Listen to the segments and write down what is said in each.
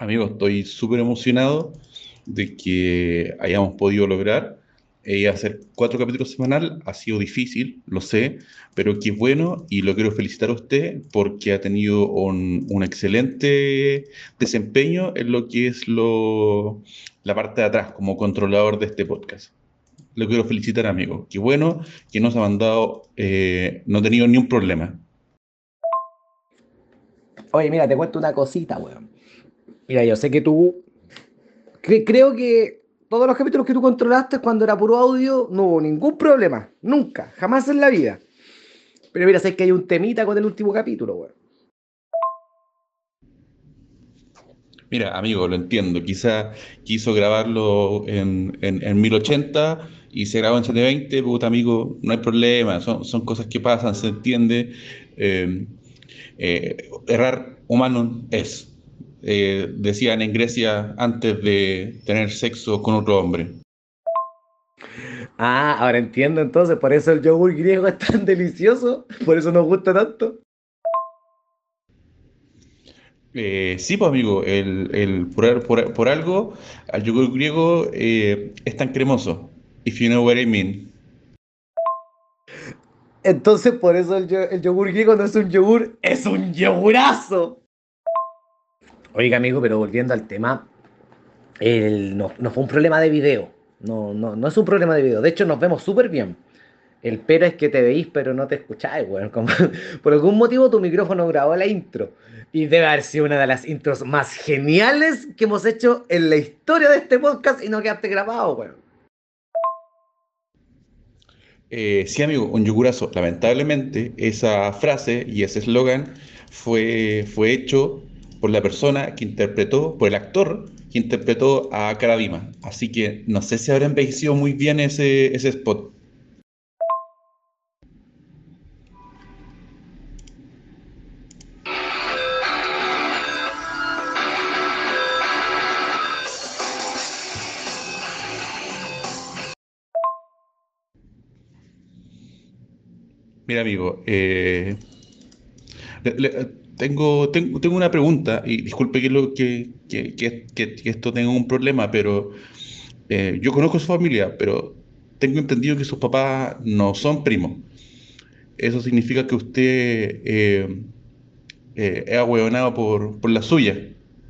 Amigo, estoy súper emocionado de que hayamos podido lograr eh, hacer cuatro capítulos semanal. Ha sido difícil, lo sé, pero que es bueno y lo quiero felicitar a usted porque ha tenido un, excelente desempeño en lo que es lo, la parte de atrás como controlador de este podcast. Lo quiero felicitar, amigo. Qué bueno que nos ha mandado, eh, no ha tenido ni un problema. Oye, mira, te cuento una cosita, weón. Mira, yo sé que tú. creo que todos los capítulos que tú controlaste cuando era puro audio no hubo ningún problema. Nunca, jamás en la vida. Pero mira, sé que hay un temita con el último capítulo, weón. Mira, amigo, lo entiendo. Quizá quiso grabarlo en, en, 1080 y se grabó en 720, puta amigo, no hay problema, son, son cosas que pasan, se entiende. Eh, eh, errar humano es. Eh, decían en Grecia antes de tener sexo con otro hombre. Ah, ahora entiendo entonces, por eso el yogur griego es tan delicioso, por eso nos gusta tanto. Eh, sí, pues amigo, el, por, algo, el yogur griego eh, es tan cremoso. If you know what I mean. Entonces, por eso el, el yogur griego no es un yogur, es un yogurazo. Oiga, amigo, pero volviendo al tema, no, fue un problema de video. No, no, no es un problema de video. De hecho, nos vemos súper bien. El pero es que te veís, pero no te escucháis, weón. por algún motivo tu micrófono grabó la intro. Y debe haber sido una de las intros más geniales que hemos hecho en la historia de este podcast y no quedaste grabado, weón. Eh, sí, amigo, un yogurazo. Lamentablemente, esa frase y ese eslogan fue, fue hecho por la persona que interpretó, por el actor que interpretó a Karadima. Así que no sé si habrá envejecido muy bien ese, ese spot. Mira, amigo, eh, tengo, tengo, una pregunta, y disculpe que, lo, que, esto tenga un problema, pero eh, yo conozco su familia, pero tengo entendido que sus papás no son primos. Eso significa que usted eh, eh, es ahueonado por, por la suya,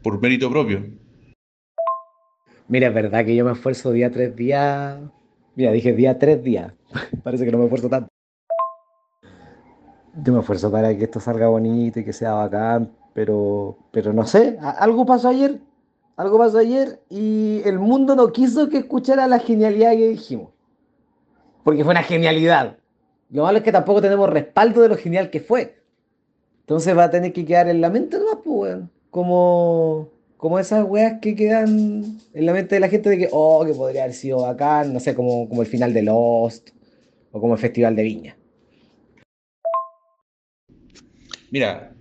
por mérito propio. Mira, es verdad que yo me esfuerzo día tres días. Mira, dije día tres días. Parece que no me esfuerzo tanto yo me esfuerzo para que esto salga bonito y que sea bacán, pero, pero no sé, algo pasó ayer, algo pasó ayer y el mundo no quiso que escuchara la genialidad que dijimos. Porque fue una genialidad. Lo malo es que tampoco tenemos respaldo de lo genial que fue. Entonces va a tener que quedar en la mente ¿no? pues, Como, como esas weas que quedan en la mente de la gente de que, oh, que podría haber sido bacán, no sé, como, como el final de Lost o como el Festival de Viña. Mira,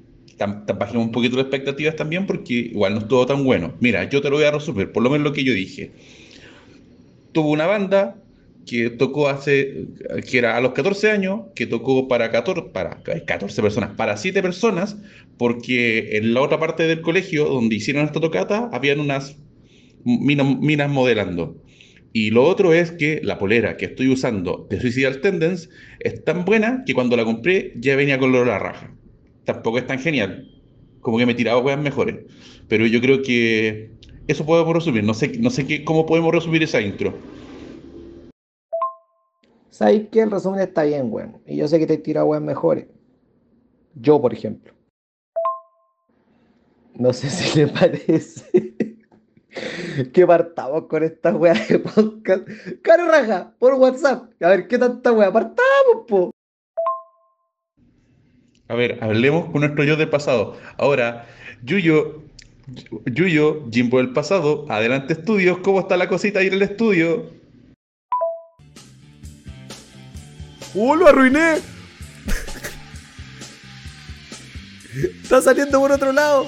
bajemos un poquito las expectativas también porque igual no estuvo tan bueno. Mira, yo te lo voy a resolver, por lo menos lo que yo dije. Tuvo una banda que tocó hace, que era a los 14 años, que tocó para 14, para 14 personas, para 7 personas, porque en la otra parte del colegio donde hicieron esta tocata, habían unas minas, modelando. Y lo otro es que la polera que estoy usando de Suicidal Tendence es tan buena que cuando la compré ya venía con olor a raja tampoco es tan genial. Como que me tiraba cosas mejores. Pero yo creo que eso podemos resumir. No sé, no sé qué, cómo podemos resumir esa intro. ¿Sabes que el resumen está bien, weón? Y yo sé que te tira weas mejores. Yo, por ejemplo. No sé si le parece que partamos con esta wea de podcast. Caro raja, por WhatsApp. A ver, ¿qué tanta wea? Partamos, po. A ver, hablemos con nuestro yo del pasado. Ahora, Yuyo, Yuyo, Jimbo del pasado, adelante estudios, ¿cómo está la cosita ahí en el estudio? ¡Oh, lo arruiné! Está saliendo por otro lado.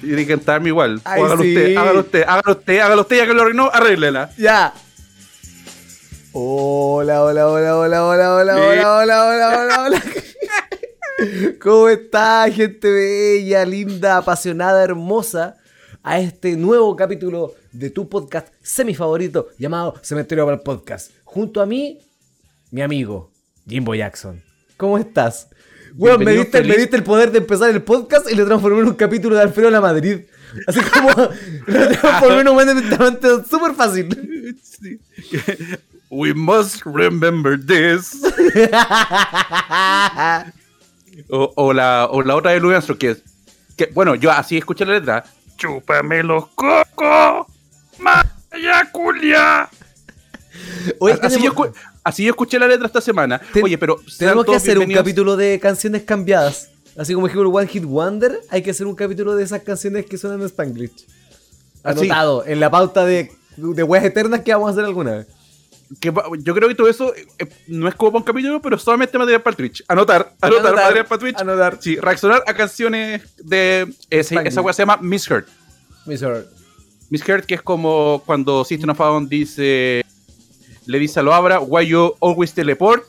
Tiene que cantarme igual. hágalo usted, hágalo usted, hágalo usted, hágalo usted, ya que lo arruinó, arréglela. Ya. Hola, hola, hola, hola, hola, hola, hola, hola, hola, hola, hola. ¿Cómo está, gente bella, linda, apasionada, hermosa? A este nuevo capítulo de tu podcast semi favorito llamado Cementerio para el Podcast. Junto a mí, mi amigo, Jimbo Jackson. ¿Cómo estás? Weón, me diste el poder de empezar el podcast y lo transformé en un capítulo de Alfredo La Madrid. Así como lo transformé en un momento súper fácil. Sí. We must remember this. O, o la, o la otra de Louis Armstrong, que es. Que, bueno, yo así escuché la letra. Chúpame los cocos. Maya culia. Hoy así, yo, tenemos, así yo escuché la letra esta semana. Ten- Oye, pero. tenemos que hacer un capítulo de canciones cambiadas. Así como ejemplo One Hit Wonder, hay que hacer un capítulo de esas canciones que suenan en Spanglish. Así. Anotado en la pauta de, de weas eternas que vamos a hacer alguna vez. Que yo creo que todo eso eh, no es como para un capítulo, pero solamente material para el Twitch. Anotar, anotar, Anotar, material para Twitch. anotar. Sí, reaccionar a canciones de. Spanglish. esa wea se llama Misheard. Mr. Misheard, que es como cuando System of Down dice. Le dice a lo Abra, Why you always teleport.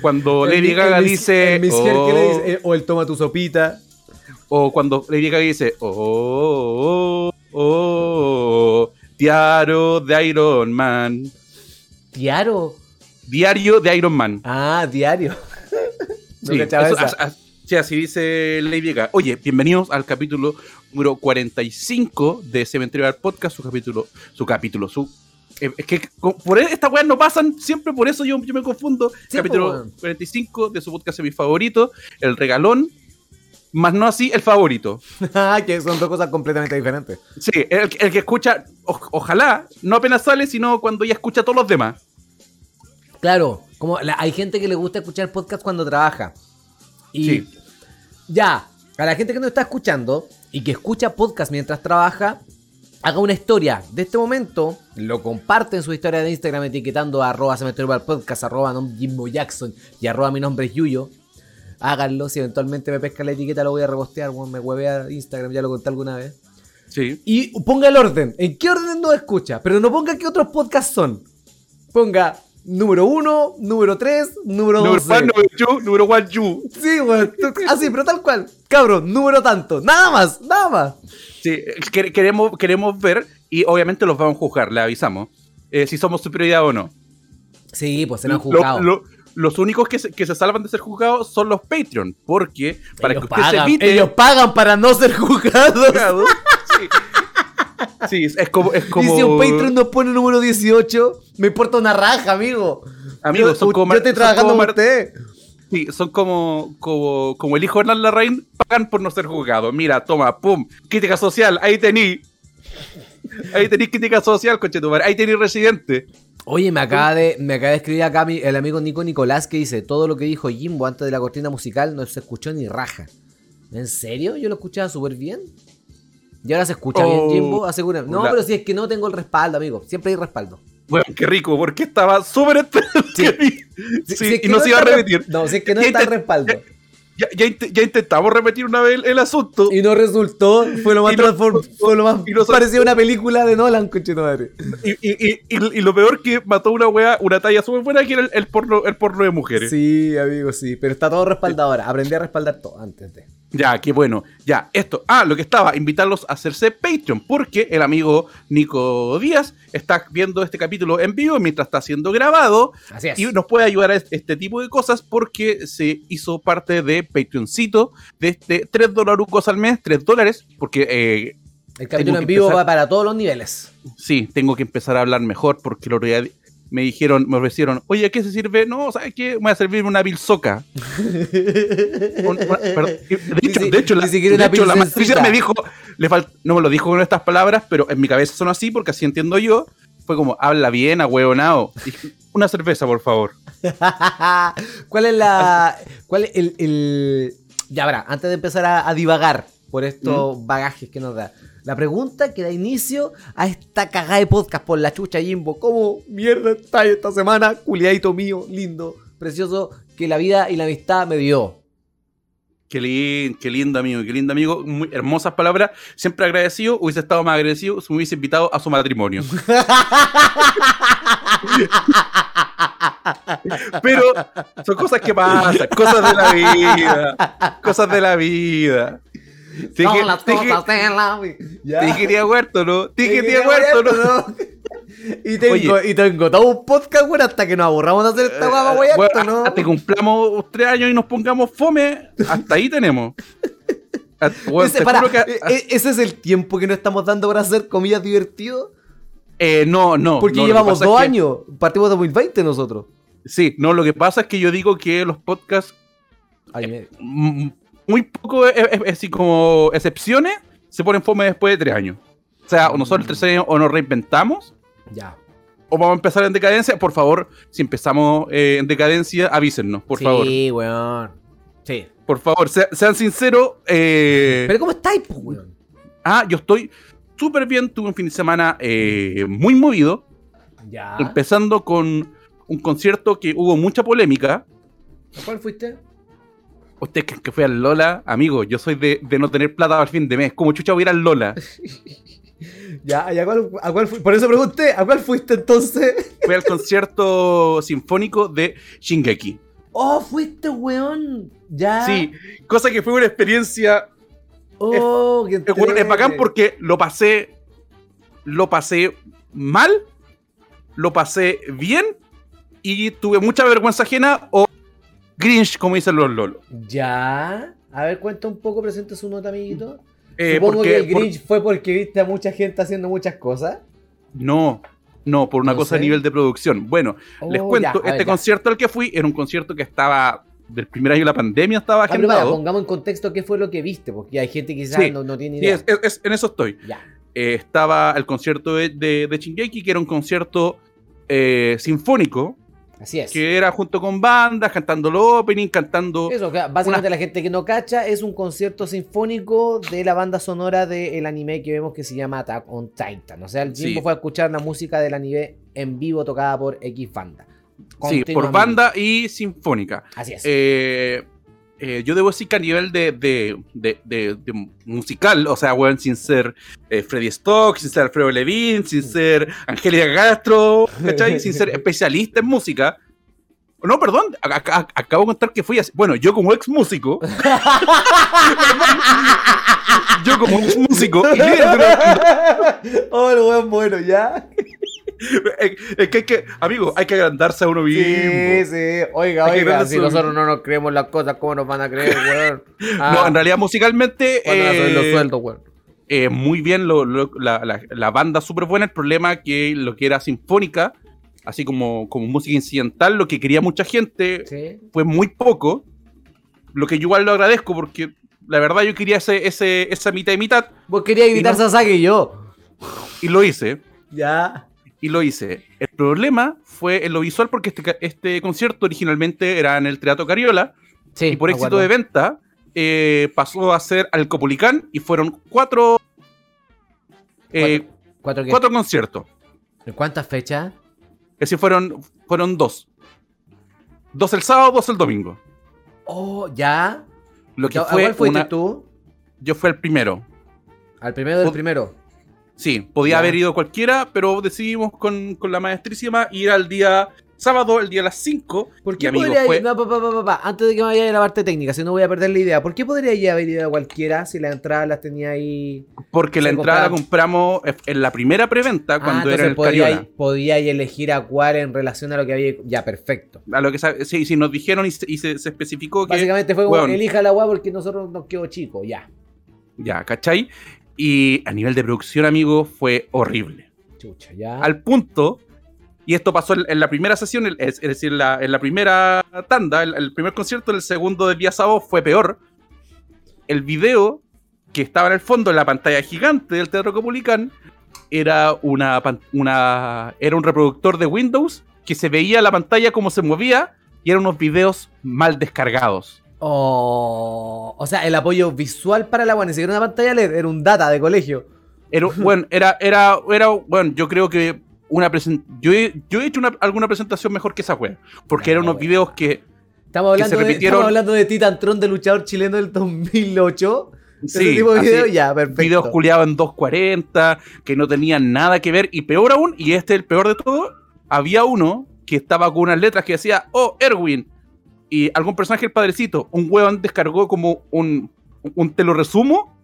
Cuando El Lady Gaga el dice. el ¿qué le "Oh", dice? Eh, O el toma tu sopita. O cuando Lady Gaga dice. Oh, oh, oh, diario de Iron Man. Tiaro. Diario de Iron Man. Ah, diario. no Sí, eso- así dice Lady Gaga. Oye, bienvenidos al capítulo número 45 de Cementerio del Podcast, su capítulo, su capítulo, su... eh, es que por estas weas no pasan siempre, por eso yo, yo me confundo. Sí, capítulo weón. 45 de su podcast mi favorito, El Regalón, más no así el favorito. Ah, que son dos cosas completamente diferentes. Sí, el, el que escucha, o- ojalá, no apenas sale, sino cuando ya escucha a todos los demás. Claro, como la- hay gente que le gusta escuchar podcast cuando trabaja. Y Sí. ya, a la gente que nos está escuchando y que escucha podcast mientras trabaja, haga una historia de este momento, lo comparte en su historia de Instagram etiquetando a arroba cementerio para el podcast, arroba Jimbo Jackson y arroba mi nombre es Yuyo. Háganlo, si eventualmente me pesca la etiqueta lo voy a repostear, weón, me huevea Instagram, ya lo conté alguna vez. Sí. Y ponga el orden. ¿En qué orden nos escucha? Pero no ponga qué otros podcasts son. Ponga número 1, número 3, número Número 12. one, número two, número one, you. Sí, weón. Así, pero tal cual. Cabrón, número tanto. Nada más, nada más. Sí, que- queremos, queremos ver y obviamente los vamos a juzgar, le avisamos, eh, si somos superioridad o no. Sí, pues serán Lo- juzgados. lo- los únicos que se, que se salvan de ser juzgados son los Patreon, porque para ellos, que usted pagan, se evite... ellos pagan para no ser juzgados. Sí. Sí, es como... Es como Y si un Patreon nos pone número 18, me importa una raja, amigo. Amigo, yo, son como yo estoy trabajando como usted. Sí, son como, como, como el hijo de Hernán Larraín, pagan por no ser juzgados. Mira, toma, pum, crítica social, ahí tení. Ahí tení crítica social, conchetumare, ahí tení residente. Oye, me acaba de, me acaba de escribir acá mi- el amigo Nico Nicolás que dice, todo lo que dijo Jimbo antes de la cortina musical no se escuchó ni raja. ¿En serio? Yo lo escuchaba súper bien. ¿Y ahora se escucha bien, Oh, Jimbo? Asegura. No, la- pero si es que no tengo el respaldo, amigo. Siempre hay respaldo. Bueno, qué rico, porque estaba súper Sí. que vi- Si- Sí, si es que y no se iba a repetir. No, si es que no está el intent- respaldo. Ya, ya int- ya intentamos repetir una vez el, el asunto. Y no resultó, fue lo más transform- fue lo más parecía una película de Nolan, conchito madre. Y, y- y- y- y lo peor que mató una wea, una talla súper buena, que era el, el porno, el porno de mujeres. Sí, amigo, sí. Pero está todo respaldado ahora. Aprendí a respaldar todo antes de. Ya, qué bueno. Ya, esto. Ah, lo que estaba, invitarlos a hacerse Patreon, porque el amigo Nico Díaz está viendo este capítulo en vivo mientras está siendo grabado Así es. y nos puede ayudar a este, tipo de cosas porque se hizo parte de Patreoncito de este 3 dolarucos al mes, 3 dólares, porque eh, El capítulo en vivo empezar- va para todos los niveles. sí, tengo que empezar a hablar mejor porque el otro día me dijeron, me ofrecieron, oye, ¿a qué se sirve? No, ¿sabes qué? Voy a servirme una bilsoca. Un- una- perdón. De hecho, de la, de hecho, la matricia me dijo, le no me lo dijo con estas palabras, pero en mi cabeza son así porque así entiendo yo. Fue como, habla bien, ahueonao. Una cerveza, por favor. ¿Cuál es la. ¿Cuál es el. el- Ya verá, antes de empezar a, a divagar por estos bagajes que nos da. La pregunta que da inicio a esta cagada de podcast por la chucha Jimbo. ¿Cómo mierda está esta semana? Culiadito mío, lindo, precioso, que la vida y la amistad me dio. Qué, lin- qué lindo amigo, qué lindo amigo. Muy hermosas palabras. Siempre agradecido. Hubiese estado más agradecido si me hubiese invitado a su matrimonio. Pero son cosas que pasan, cosas de la vida. Cosas de la vida. Dije- las cosas de la vida. Huerto, ¿no? Dije, Huerto, ¿no? Y tengo, Oye. y tengo todo un podcast, weón, hasta que nos aburramos de hacer esta guapa, Eh, weón, bueno, ¿no? Hasta que cumplamos tres años y nos pongamos fome, hasta ahí tenemos. Ah, Ese, que- e- e- ese es el tiempo que nos estamos dando para hacer comillas divertido. eh, no, no. Porque no, llevamos dos que- años. Partimos de 2020 nosotros. Sí, no, lo que pasa es que yo digo que los podcasts, mm, muy poco, eh, eh, así como excepciones, se ponen fome después de tres años. O sea, o nosotros tres años o nos reinventamos Ya. o vamos a empezar en decadencia. Por favor, si empezamos eh, en decadencia, avísennos, por favor. Sí, weón. Sí. Por favor, sea- sean sinceros. eh, Pero ¿cómo estáis, weón? Ah, yo estoy súper bien. Tuve un fin de semana eh, muy movido. Ya. Empezando con un concierto que hubo mucha polémica. ¿A cuál fuiste? Usted que, que fue al Lola, amigo, yo soy de, de no tener plata al fin de mes. Como chucha voy a ir al Lola. Ya, ¿y a cuál, a cuál Por eso pregunté, ¿a cuál fuiste entonces? Fue al concierto sinfónico de Shingeki. Oh, fuiste, weón. Ya. Sí, cosa que fue una experiencia. Oh, qué eh, bueno, es bacán porque lo pasé. Lo pasé mal. Lo pasé bien. Y tuve mucha vergüenza ajena o Grinch, como dicen los lolos. Ya. A ver, cuenta un poco, presenta su nota, amiguito. Eh, Supongo porque- que el por- Grinch fue porque viste a mucha gente haciendo muchas cosas. No, no, por una No cosa a nivel de producción. Bueno, les Oh, cuento, ya, a ver, este concierto al que fui era un concierto que estaba del primer año de la pandemia, estaba Ah, pero para, agendado. pongamos en contexto qué fue lo que viste, porque hay gente que quizás Sí, no, no tiene Sí, idea. es- es- es- en eso estoy. Ya. Eh, estaba el concierto de, de, de Shingeki, que era un concierto eh, sinfónico, Así es. que era junto con bandas, cantando los opening, cantando... Eso, básicamente la gente que no cacha es un concierto sinfónico de la banda sonora del anime que vemos que se llama Attack on Titan. O sea, el Sí. tiempo fue a escuchar la música del anime en vivo tocada por X banda. Sí, por banda y sinfónica. Así es. Eh, eh, yo debo decir que a nivel de, de, de- musical, o sea, weón, sin ser eh, Freddy Stock, sin ser Alfredo Levin, sin ser Angélica Castro, ¿cachai? sin ser especialista en música. No, perdón, a- a- acabo de contar que fui así. Bueno, yo como ex músico. yo como ex músico. y líder oh, el weón bueno, ya. Es, es que hay que, amigo, hay que agrandarse a uno mismo. Sí, sí. Oiga, Hay oiga, si nosotros no nos creemos las cosas, ¿cómo nos van a creer, weón? Ah, No, en realidad musicalmente. ¿cuándo van a subir los eh, sueldos, weón? eh, muy bien, lo- lo- la, la- la banda súper buena. El problema que lo que era sinfónica, así como, como música incidental, lo que quería mucha gente Sí. fue muy poco. Lo que yo igual lo agradezco porque la verdad yo quería ese, ese, esa mitad y mitad Vos querías gritar no- Sasaki y yo. y lo hice. Ya. Y lo hice. El problema fue en lo visual porque este, este concierto originalmente era en el Teatro Cariola Sí. y por éxito de venta eh, pasó a ser al Copulicán y fueron cuatro, eh, ¿Cuatro cuatro conciertos. ¿En cuántas fechas? Es decir, fueron, fueron dos. Dos el sábado, dos el domingo. Oh, ya. Lo que ¿A fue cuál fuiste una- tú? Yo fui el primero. Al primero del primero. Sí, podía haber ido cualquiera, pero decidimos con, con la maestrísima ir al día sábado, el día a las 5. ¿Por qué podría fue- ir? No, pa, Antes de que me vaya a la parte técnica, si no voy a perder la idea. ¿Por qué podría haber ido a cualquiera si las entradas las tenía ahí? Porque la entrada la compramos en la primera preventa Ah, cuando era el podía, podía elegir a cuál en relación a lo que había. Ya, perfecto. A lo que sí, sí, nos dijeron y se, y se- se especificó que. Básicamente fue como, weón, elija la agua porque nosotros nos quedó chico, ya. Ya, ¿cachai? Y a nivel de producción, amigo, fue horrible. Chucha, ya. Al punto, y esto pasó en, en la primera sesión, es, es decir, en la, en la primera tanda, el, el primer concierto, el segundo del día sábado fue peor. El video que estaba en el fondo, en la pantalla gigante del Teatro Copulicán, era, una, una, era un reproductor de Windows que se veía la pantalla como se movía y eran unos videos mal descargados. Oh, o sea, el apoyo visual para la agua, ni siquiera una pantalla LED, era un data de colegio. Era, bueno, era, era, era, bueno, yo creo que una presen- yo he, yo he hecho una- alguna presentación mejor que esa wea, porque eran unos videos que Estamos Que hablando, se de, repitieron- estamos hablando de Titan Tron, de luchador chileno del 2008. Ese sí, tipo de así, video, ya, perfecto. videos culiados en 240, que no tenían nada que ver, y peor aún, y este es el peor de todo, había uno que estaba con unas letras que decía, oh, Erwin. Y algún personaje del padrecito, un huevón descargó como un, un te lo resumo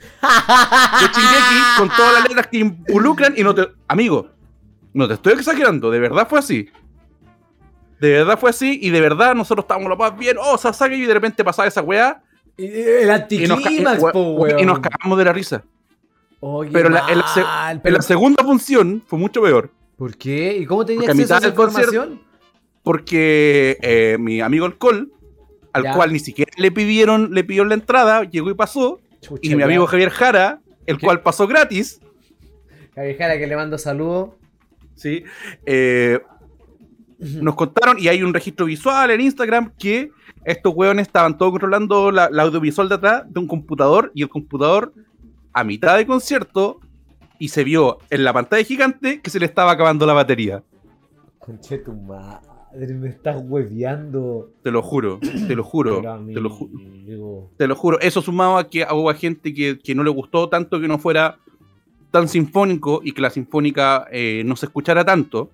de Shingeki con todas las letras que involucran y no te. Amigo, no te estoy exagerando, de verdad fue así. De verdad fue así y de verdad nosotros estábamos lo más bien, oh, Sasaki, y de repente pasaba esa weá. Y- El Y anticlímax, weón. y nos cagamos de la risa. Oye, Pero la- en, la se- mal, en pero- la segunda función fue mucho peor. ¿Por qué? ¿Y cómo tenía Porque a acceso a mitad esa información? Porque eh, mi amigo Alcohol, al Ya. cual ni siquiera le pidieron, le pidió la entrada, llegó y pasó. Chucha, Y mi ya. amigo Javier Jara, el ¿Qué? cual pasó gratis, Javier Jara, que le mando saludos. ¿sí? Eh, nos contaron, y hay un registro visual en Instagram, que estos hueones estaban todos controlando la, la audiovisual de atrás de un computador, y el computador, a mitad de concierto, y se vio en la pantalla gigante que se le estaba acabando la batería. Conche tu madre, me estás hueveando. Te lo juro, te lo juro, te lo juro. amigo. Te lo juro, eso sumado a que hubo gente que, que no le gustó tanto que no fuera tan sinfónico y que la sinfónica eh, no se escuchara tanto.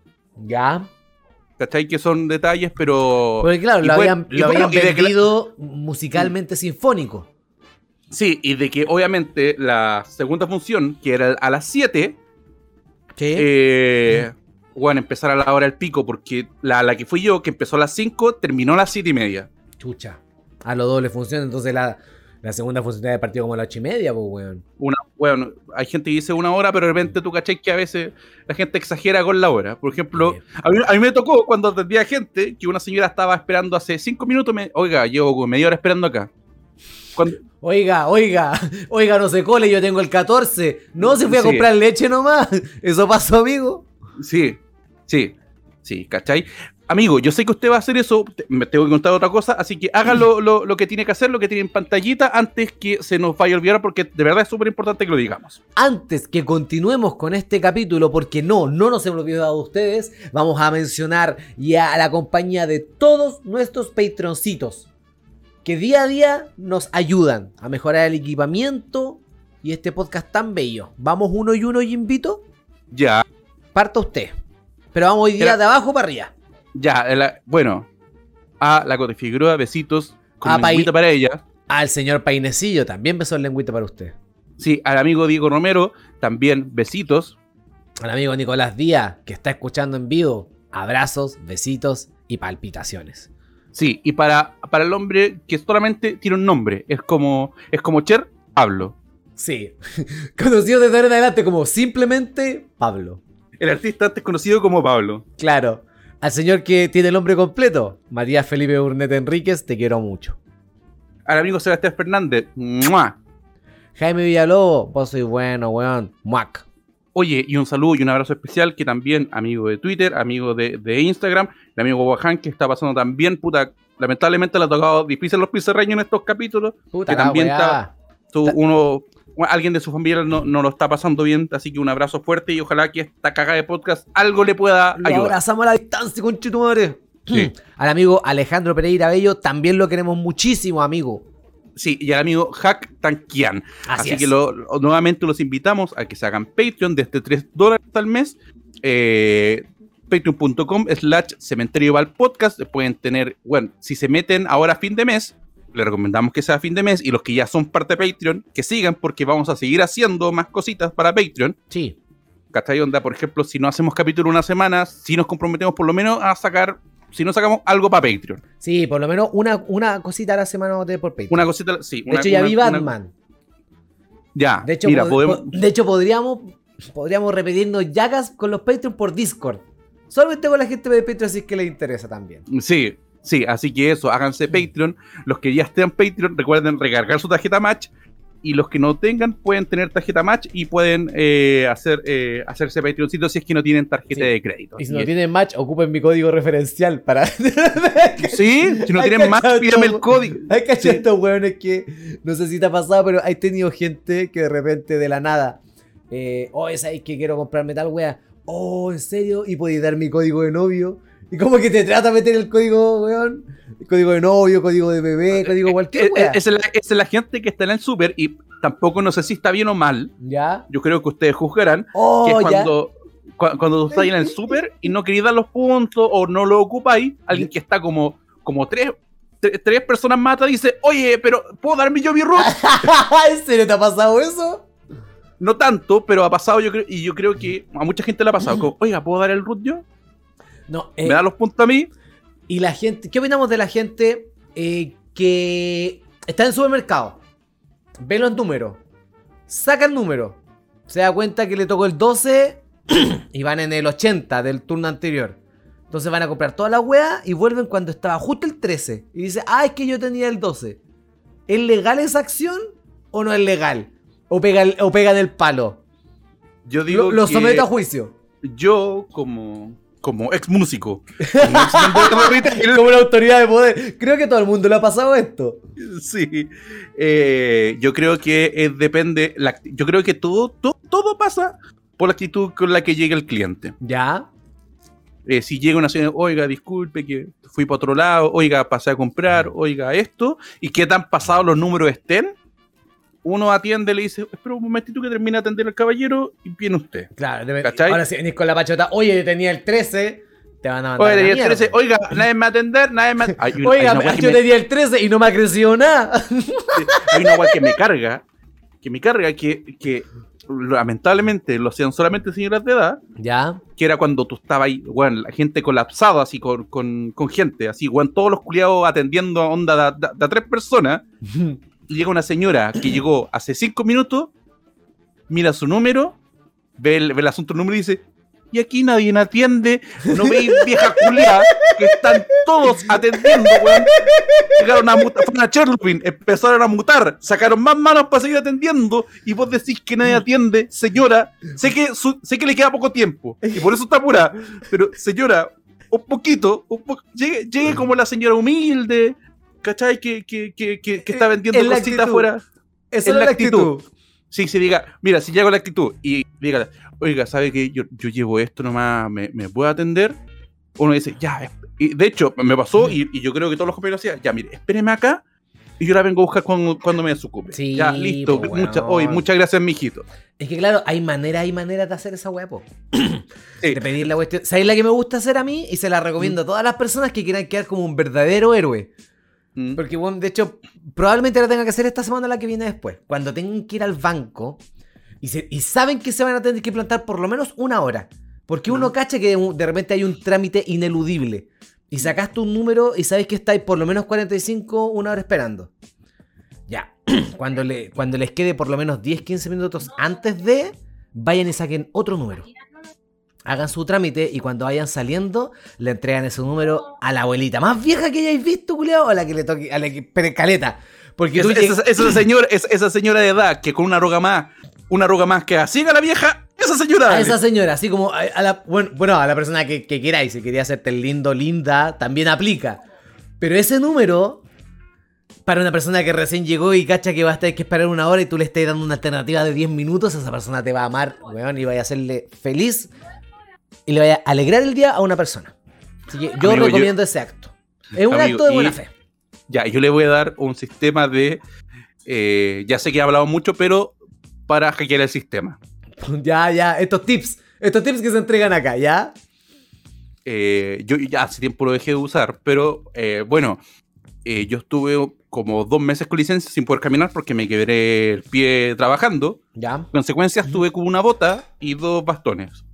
Ya. ¿Cachai? Que son detalles, pero. Porque claro, y lo habían, y lo bueno, habían y que musicalmente sinfónico. Sí, y de que obviamente la segunda función, que era a las 7, ¿Qué? eh, bueno, empezar a la hora del pico, porque la, la que fui yo, que empezó a las 5, terminó a las 7 y media. Chucha. A lo doble función, entonces la, la segunda función de partido como a las ocho y media, pues, weón. Una, bueno, hay gente que dice una hora, pero de repente tú cachai que a veces la gente exagera con la hora. Por ejemplo, a mí, a mí me tocó cuando atendía gente que una señora estaba esperando hace 5 minutos, me, oiga, llevo media hora esperando acá. Cuando- Oiga, oiga, oiga, no se cole, yo tengo el 14. No, se fui a Sí. comprar leche nomás. Eso pasó, amigo. Sí, sí, sí, ¿cachai? Amigo, yo sé que usted va a hacer eso, me tengo que contar otra cosa, así que haga lo, lo- lo que tiene que hacer, lo que tiene en pantallita, antes que se nos vaya a olvidar, porque de verdad es súper importante que lo digamos. Antes que continuemos con este capítulo, porque no, no nos hemos olvidado de ustedes, vamos a mencionar ya a la compañía de todos nuestros patroncitos que día a día nos ayudan a mejorar el equipamiento y este podcast tan bello. Vamos uno y uno y invito. Ya, Parta usted. Pero vamos hoy día Era- de abajo para arriba. ya, la- bueno, a la Cote Figueroa, besitos, con lengüita para ella. Al señor Painecillo también besó el lengüita para usted. Sí, al amigo Diego Romero, también besitos. Al amigo Nicolás Díaz, que está escuchando en vivo, abrazos, besitos y palpitaciones. Sí, y para, para el hombre que solamente tiene un nombre, es como, es como Cher, Pablo. Sí, conocido desde ahora en adelante como simplemente Pablo. El artista antes conocido como Pablo. Claro, al señor que tiene el nombre completo, Matías Felipe Burnett Enríquez, te quiero mucho. Al amigo Sebastián Fernández. ¡mua! Jaime Villalobos, vos sois bueno, weón. Muac. Oye, y un saludo y un abrazo especial que también, amigo de Twitter, amigo de, de Instagram, el amigo Bojan, que está pasando también, puta, lamentablemente le ha tocado difícil los pizarreños en estos capítulos. Puta Que también weá. está- Su- uno, alguien de su familia no, no lo está pasando bien, así que un abrazo fuerte y ojalá que esta caga de podcast algo le pueda Lo ayudar. abrazamos a la distancia, conchetumare. Sí. Al amigo Alejandro Pereira Bello también lo queremos muchísimo, amigo. Sí, y al amigo Hack Tankian. Así, Así, es. que lo- lo- nuevamente los invitamos a que se hagan Patreon desde 3 dólares al mes. Eh, Patreon.com slash cementerio podcast. Pueden tener, bueno, si se meten ahora a fin de mes, le recomendamos que sea a fin de mes. Y los que ya son parte de Patreon, que sigan porque vamos a seguir haciendo más cositas para Patreon. Sí. ¿Cachai? Onda, por ejemplo, si no hacemos capítulo una semana, si nos comprometemos por lo menos a sacar, si no sacamos algo para Patreon. Sí, por lo menos una, una cosita a la semana de por Patreon. Una cosita, sí. de una- hecho, ya una- vi una- Batman. ya, De hecho, mira, pod- podemos... po- de hecho podríamos, podríamos repetirnos llagas con los Patreon por Discord. Solamente con la gente de Patreon si es que les interesa también. Sí, sí, así que eso, háganse Patreon. Los que ya estén Patreon, recuerden recargar su tarjeta Match. Y los que no tengan, pueden tener tarjeta Match y pueden eh, hacer, eh, hacerse Patreoncito si es que no tienen tarjeta Sí. de crédito. Y si no tienen match, ocupen mi código referencial para. Sí, si no Hay tienen Match, pídame el código. Hay cachado Sí. estos hueones que no sé si te ha pasado, pero hay tenido gente que de repente de la nada. Eh, oh, ¿sabéis que quiero comprarme tal wea? Oh, ¿en serio? ¿Y podéis dar mi código de novio? Y como que te trata de meter el código, weón. El código de novio, código de bebé, código cualquier Eh, eh, wea. Esa es, es la gente que está en el súper y tampoco no sé si está bien o mal. ¿Ya? Yo creo que ustedes juzgarán. Oh, que es ya. cuando, cu- cuando tú estás en el súper y no querías dar los puntos o no lo ocupáis, alguien que está como, como tres, tre- tres personas atrás dice, oye, pero ¿puedo darme yo mi root? ¿En serio te ha pasado eso? No tanto, pero ha pasado yo creo, y yo creo que a mucha gente le ha pasado. Como, Oiga, ¿puedo dar el root yo? No, eh, ¿Me da los puntos a mí? y la gente, ¿qué opinamos de la gente eh, que está en el supermercado? Ve los números, saca el número, se da cuenta que le tocó el 12 y van en el 80 del turno anterior. Entonces van a comprar toda la weá y vuelven cuando estaba justo el 13. Y dice, ah, es que yo tenía el 12. ¿Es legal esa acción o no es legal? O pega, o pegan el palo. Yo digo Lo, someto a juicio. yo como, como ex músico, como ex la autoridad de poder. Creo que todo el mundo le ha pasado esto. Sí, eh, yo creo que eh, depende, la yo creo que todo, todo, todo pasa por la actitud con la que llega el cliente. ¿Ya? Eh, si llega una señora, oiga, disculpe que fui para otro lado, oiga, pasé a comprar, oiga, esto, y qué tan pasados los números estén, uno atiende, le dice, espera un momentito que termine de atender al caballero y viene usted. Claro, debe- ahora si venís con la pachota, oye, tenía el 13, te van a mandar. La tenía mierda. 13, oiga, nadie me va a atender, nadie me... Hay, Oiga, yo me- tenía el 13 y no me ha crecido nada. hay una weá que me carga, que me carga, que, que lamentablemente lo hacían solamente señoras de edad, ¿Ya? que era cuando tú estabas ahí, weón, la gente colapsada así con, con, con gente, así, weón, todos los culiados atendiendo a onda de, de- de a tres personas, llega una señora que llegó hace cinco minutos, mira su número, ve el, ve el asunto del número y dice, y aquí nadie me atiende, no veis vieja culiada, que están todos atendiendo, weón. Llegaron a mutar, fueron a Chernobyl, empezaron a mutar, sacaron más manos para seguir atendiendo, y vos decís que nadie atiende, señora, sé que, su- sé que le queda poco tiempo, y por eso está apurada, pero señora, un poquito, un po- llegue, llegue como la señora humilde, ¿cachai? Que, que, que, que, que está vendiendo En la cositas actitud. afuera. Esa es la la actitud. Sí, se diga, mira, si llego la actitud y diga, oiga, ¿sabe que yo, yo llevo esto nomás, me, me puede atender? Uno dice, ya, y de hecho, me pasó y, y yo creo que todos los compañeros hacían, ya, mire, espéreme acá y yo la vengo a buscar cuando, cuando me desocupe. Sí, ya, listo, mucha- weón. oye, muchas gracias, mijito. Es que claro, hay maneras y maneras de hacer esa weá, po. Sí. De pedir la cuestión. ¿Sabéis la que me gusta hacer a mí? Y se la recomiendo a todas las personas que quieran quedar como un verdadero héroe. Mm. Porque, bueno, de hecho, probablemente la tenga que hacer esta semana o la que viene después. Cuando tengan que ir al banco y, se- y saben que se van a tener que plantar por lo menos una hora. Porque uno Mm. cacha que de, de repente hay un trámite ineludible. Y sacaste un número y sabes que estáis por lo menos 45, una hora esperando. Ya. Cuando, le, cuando les quede por lo menos 10, 15 minutos antes de, vayan y saquen otro número. Hagan su trámite y cuando vayan saliendo, le entregan ese número a la abuelita más vieja que hayáis visto, culiao, o a la que le toque, a la que pero caleta. Porque Esa, tú esa- esa señora, esa, esa señora de edad que con una arruga más, una arruga más que así a la vieja, esa señora. a esa señora, así como a, a la, bueno, bueno, a la persona que, que queráis, si quería hacerte lindo, linda, también aplica. Pero ese número, para una persona que recién llegó y cacha que va a tener que esperar una hora y tú le estás dando una alternativa de 10 minutos, esa persona te va a amar, weón, y vaya a hacerle feliz y le vaya a alegrar el día a una persona. Así que yo Amigo, yo- recomiendo ese acto. Es un Amigo, acto de y- buena fe. Ya, yo le voy a dar un sistema de. eh, ya sé que he hablado mucho, pero para hackear el sistema. Ya, ya, estos tips, estos tips que se entregan acá, ¿ya? Eh, yo ya hace tiempo lo dejé de usar, pero eh, bueno, eh, yo estuve como dos meses con licencia sin poder caminar porque me quebré el pie trabajando. Ya. En consecuencia, estuve con una bota y dos bastones.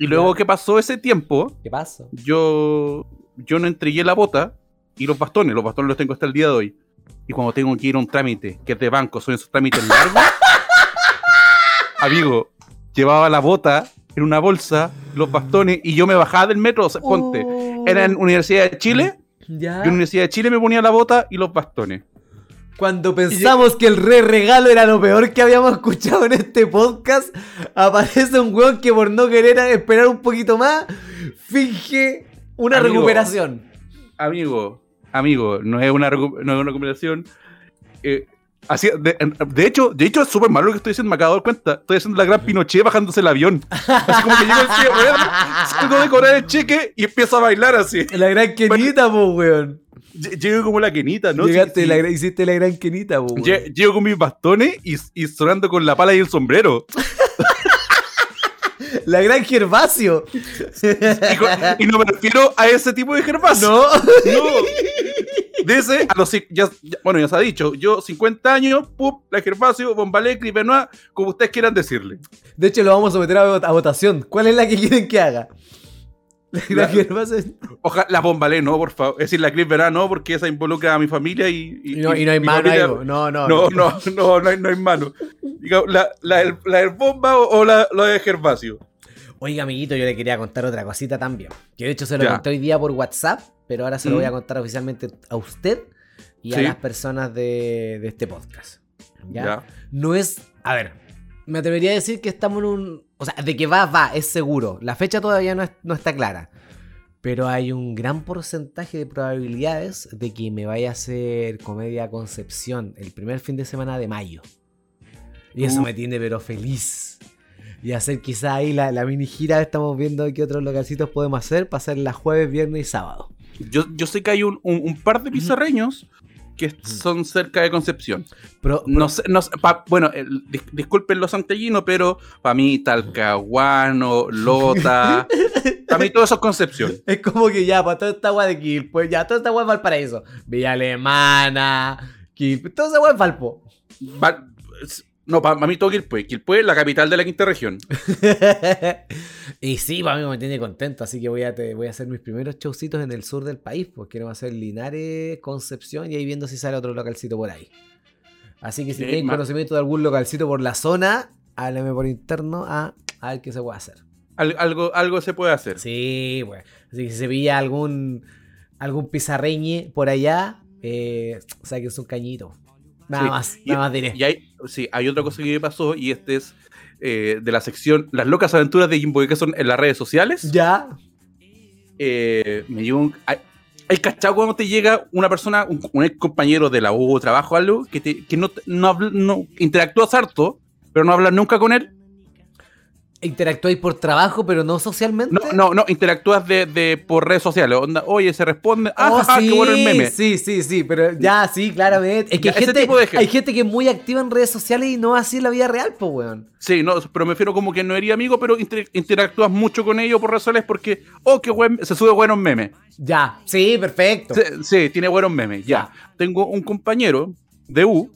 Y luego que pasó ese tiempo, ¿Qué pasa? yo, yo no entregué la bota y los bastones. Los bastones los tengo hasta el día de hoy. Y cuando tengo que ir a un trámite, que es de banco, son esos trámites largos. amigo, llevaba la bota en una bolsa, los bastones, y yo me bajaba del metro, o sea, ponte. Era en Universidad de Chile, Ya. yo en Universidad de Chile me ponía la bota y los bastones. Cuando pensamos que el re regalo era lo peor que habíamos escuchado en este podcast, aparece un weón que por no querer esperar un poquito más, finge una Amigo. recuperación. Amigo, amigo, no es una, recu- no es una recomendación. Eh, así, de, de hecho, de hecho es súper malo lo que estoy diciendo, me acabo de dar cuenta. Estoy haciendo la gran Pinochet bajándose el avión. Así como que llego así, weón, salgo de cobrar el cheque y empiezo a bailar así. La gran Kenita, po, weón. Lle- Llego como la quenita, ¿no? Llegaste Sí. La, hiciste la gran weón. Lle- Llego con mis bastones y, y sonando con la pala y el sombrero. La gran Gervasio. Y, no me refiero a ese tipo de Gervasio. No. No. De ese, a los, ya- ya- bueno, ya se ha dicho, yo 50 años, pup, la Gervasio, Bombalecri, Benoit, como ustedes quieran decirle. De hecho, lo vamos a vot- a votación. ¿Cuál es la que quieren que haga? La La- Gervasio. Ojalá, la Bombalé, no, por favor. Es decir, la Cris Benoit, no, porque esa involucra a mi familia y... Y no, y no hay mano familia-. No, no. No, no, no, no hay, no hay mano. Diga, la, la, del- la del bomba o, o la, la de Gervasio. Oiga, amiguito, yo le quería contar otra cosita también. Que de hecho se lo Ya. conté hoy día por WhatsApp, pero ahora se lo Mm. voy a contar oficialmente a usted y a las personas de, de este podcast. ¿Ya? Ya. No es. A ver, me atrevería a decir que estamos en un. O sea, de que va, va, es seguro. La fecha todavía no, es- no está clara. Pero hay un gran porcentaje de probabilidades de que me vaya a hacer comedia Concepción el primer fin de semana de mayo. Y eso Uh. me tiene pero feliz. Y hacer quizá ahí la, la mini gira, estamos viendo qué otros localcitos podemos hacer para hacerla jueves, viernes y sábado. Yo, yo sé que hay un, un- un par de pizarreños que son cerca de Concepción. Pero, No sé, no sé, pa- bueno, el- dis- disculpen los santellinos, pero para mí Talcahuano, Lota, para mí todo eso es Concepción. Es como que ya, para toda esta agua de Quilpo, pues ya, toda esta agua es Valparaíso. Villa Alemana, Quilpo, toda esa agua es Valpo. Va- no, para mí todo Quilpue. Quilpue, la capital de la quinta región. y sí, para mí me tiene contento, así que voy a, te- voy a hacer mis primeros showcitos en el sur del país, pues quiero hacer Linares, Concepción y ahí viendo si sale otro localcito por ahí. Así que si tienen conocimiento de algún localcito por la zona, háblame por interno a, a ver qué se puede hacer. Al- algo, algo se puede hacer. Sí, pues. Así que si se pilla algún, algún pizarreñe por allá, eh, sáquense un cañito. Nada Sí, más, y- nada más diré. Y hay, sí, hay otra cosa que me pasó y este es eh, de la sección Las locas aventuras de Jimbo que son en las redes sociales. Ya. Eh, me llegó un. Hay, hay cachado cuando te llega una persona, un, un ex compañero de la U o trabajo, algo, que, te, que no, no, no interactúas harto, pero no hablas nunca con él. Interactuáis por trabajo, pero no socialmente. No, no, no, interactúas de, de- por redes sociales. Onda, oye, se responde. Ah, Oh, jaja, sí, qué bueno el meme. Sí, sí, sí, pero ya, sí, claramente. Es que Ya, hay gente, hay gente que es muy activa en redes sociales y no así en la vida real, pues, weón. Sí, no, pero me refiero como que no eres amigo, pero inter- interactúas mucho con ellos por redes sociales porque, oh, qué buen, se sube buenos memes. Ya, sí, perfecto. Sí, sí, tiene buenos memes, ya. Tengo un compañero de U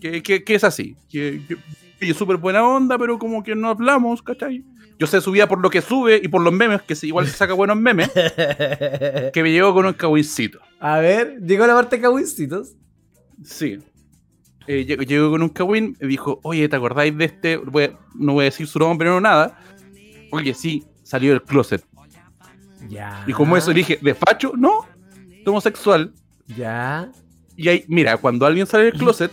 que, que- que es así, que, que- es súper buena onda, pero como que no hablamos, ¿cachai? Yo sé su vida por lo que sube y por los memes, que igual saca buenos memes, que me llegó con un cabuincito. A ver, llegó la parte de Cabuincitos. Sí. Eh, llegó, con un cagüín y dijo, oye, ¿te acordáis de este? Voy no voy a decir su nombre, no nada. Oye, sí, salió del closet. Ya. Y como eso dije, ¿de facho? No, homosexual. Ya. Y ahí, mira, cuando alguien sale del closet,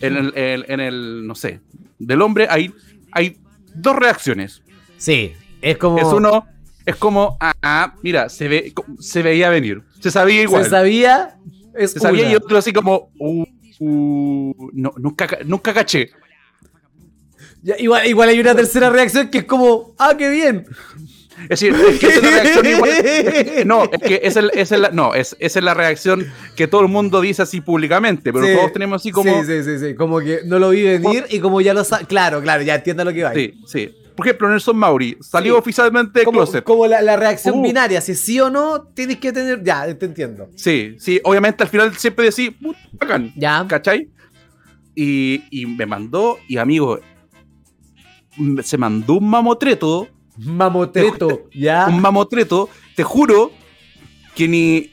en el, en- en el, no sé, del hombre, hay, hay dos reacciones. Sí, es como. Es uno, es como, ah, ah, mira, se, ve, se veía venir. Se sabía igual. Se sabía. Es Se sabía y otro así como, uh, uh, no, nunca, ca- nunca caché. Ya, igual, igual hay una tercera reacción que es como, ah, qué bien. Es decir, es que esa es la reacción igual. No, es que esa es, esa es la, no, es, esa es la reacción que todo el mundo dice así públicamente, pero Sí. todos tenemos así como. Sí, sí, sí, sí. Como que no lo vi venir y como ya lo sabe. Claro, claro, ya entiendo lo que va. Sí, sí. Por ejemplo, Nelson Mauri salió Sí. oficialmente de Como, closet. como la, la reacción Uh. binaria, si sí o no, tienes que tener. Ya, te entiendo. Sí, sí, obviamente al final siempre decís, "Put, bacán, Ya. ¿cachai? Y, y me mandó, y amigo, se mandó un mamotreto, Mamotreto, ya. un mamotreto, te juro que ni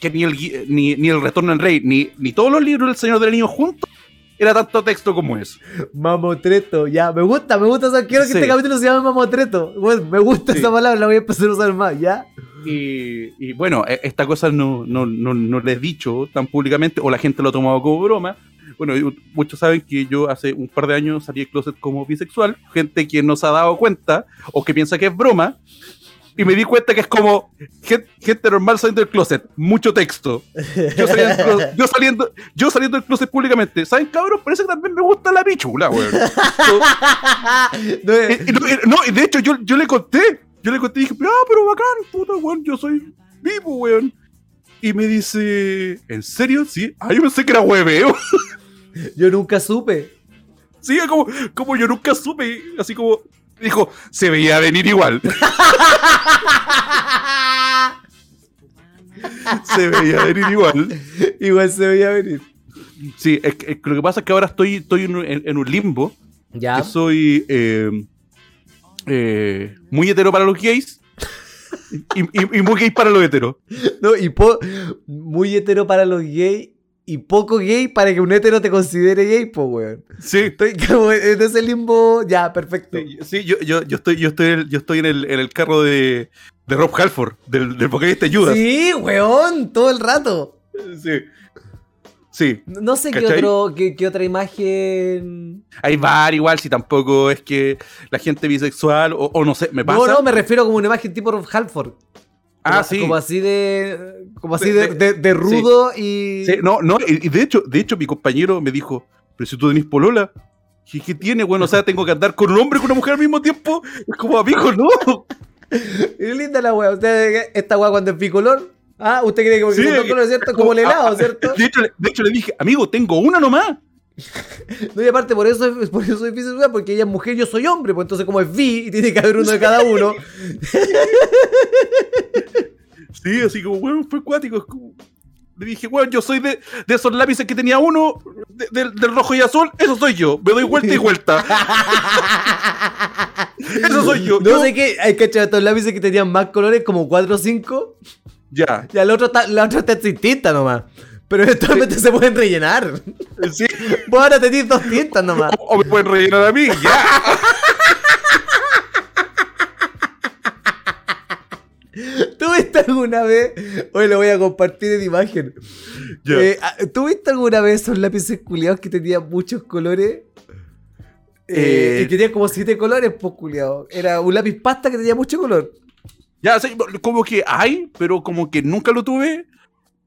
que ni el, ni, ni el Retorno del Rey, ni, ni todos los libros del Señor del Niño juntos, era tanto texto como eso. Mamotreto, ya. Me gusta, me gusta. o sea, quiero que este capítulo se llame Mamotreto. Bueno, me gusta Sí. esa palabra, la voy a empezar a usar más, ya. Y, y bueno, e- esta cosa no, no, no, no le he dicho tan públicamente, o la gente lo ha tomado como broma. Bueno, muchos saben que yo hace un par de años salí del closet como bisexual. Gente que no se ha dado cuenta o que piensa que es broma. Y me di cuenta que es como gen- gente, normal saliendo del closet, mucho texto. Yo saliendo, yo saliendo, yo saliendo del closet públicamente. ¿Saben, cabrón? Parece que también me gusta la pichula, weón. No, Eh, no, eh, de hecho yo, yo le conté. Yo le conté y dije, ah, pero bacán, puta, weón, yo soy vivo, weón. Y me dice, ¿en serio? Sí. Ah, yo pensé que era hueveo. yo nunca supe. Sí, como, como yo nunca supe. Así como, Dijo, se veía venir igual. se veía venir igual. Igual se veía venir. Sí, es es lo que pasa es que ahora estoy, estoy en, un- en- en un limbo. Ya. Que soy eh, eh, muy hetero para los gays y, y- y muy gay para los heteros. No, y po- muy hetero para los gays y poco gay para que un hetero te considere gay, po, weón. Sí, Estoy como en ese limbo. Ya, perfecto. Sí, sí, yo, yo, yo estoy, yo estoy, yo estoy en, el, en el carro de, de Rob Halford, del, del vocalista Judas. Sí, weón, todo el rato. Sí. Sí. No sé qué, otro, qué, qué otra imagen. Hay bar igual, si tampoco es que la gente bisexual, o, o no sé, me pasa. No, no, me refiero como una imagen tipo Rob Halford. Ah, Como- sí. Como así de. Como así De- de, de- rudo y. Sí, no, no, y, de hecho, de hecho, mi compañero me dijo, pero si tú tenés polola, ¿qué, qué tiene? Bueno, o sea, tengo que andar con un hombre y con una mujer al mismo tiempo. Es como, amigo, no. Es linda la wea. Usted, esta wea cuando es bicolor. Ah, usted cree que porque Sí, son dos colores, ¿cierto? Como el helado, ¿cierto? De hecho, de hecho, le dije, amigo, tengo una nomás. No, y aparte por eso, es- por eso soy bisexual, porque ella es mujer, yo soy hombre, pues entonces como es bi y tiene que haber uno de cada uno. Sí, así como, weón, fue acuático. es como- Le dije, weón, yo soy de, de esos lápices que tenía uno, de- del- del rojo y azul, eso soy yo. Me doy vuelta y vuelta. Eso soy yo. No Yo- sé qué, hay que echar estos lápices que tenían más colores, como 4 o 5. Ya. Ya, la otra está, la otra está sin tinta nomás. Pero eventualmente se pueden rellenar. Sí. Vos ahora tenés dos tintas nomás. O, o me pueden rellenar a mí, ya. ¿Tuviste alguna vez? Hoy lo voy a compartir en imagen. Ya. Eh, ah, ¿Tuviste alguna vez esos lápices culiados que tenían muchos colores? Eh, Eh, y tenían como siete colores, pues culiado. Era un lápiz pasta que tenía mucho color. Ya, sí, como que hay, pero como que nunca lo tuve.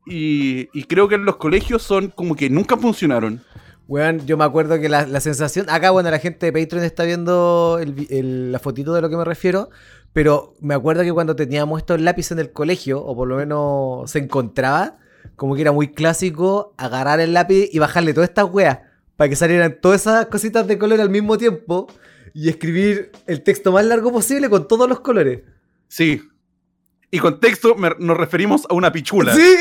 Y, y creo que en los colegios son como que nunca funcionaron. Weón, yo me acuerdo que la, la sensación. Acá, bueno, la gente de Patreon está viendo el el- la fotito de lo que me refiero. Pero me acuerdo que cuando teníamos estos lápices en el colegio, o por lo menos se encontraba, como que era muy clásico agarrar el lápiz y bajarle todas estas weas. Para que salieran todas esas cositas de color al mismo tiempo. Y escribir el texto más largo posible con todos los colores. Sí. Y con texto me- nos referimos a una pichula. ¡Sí!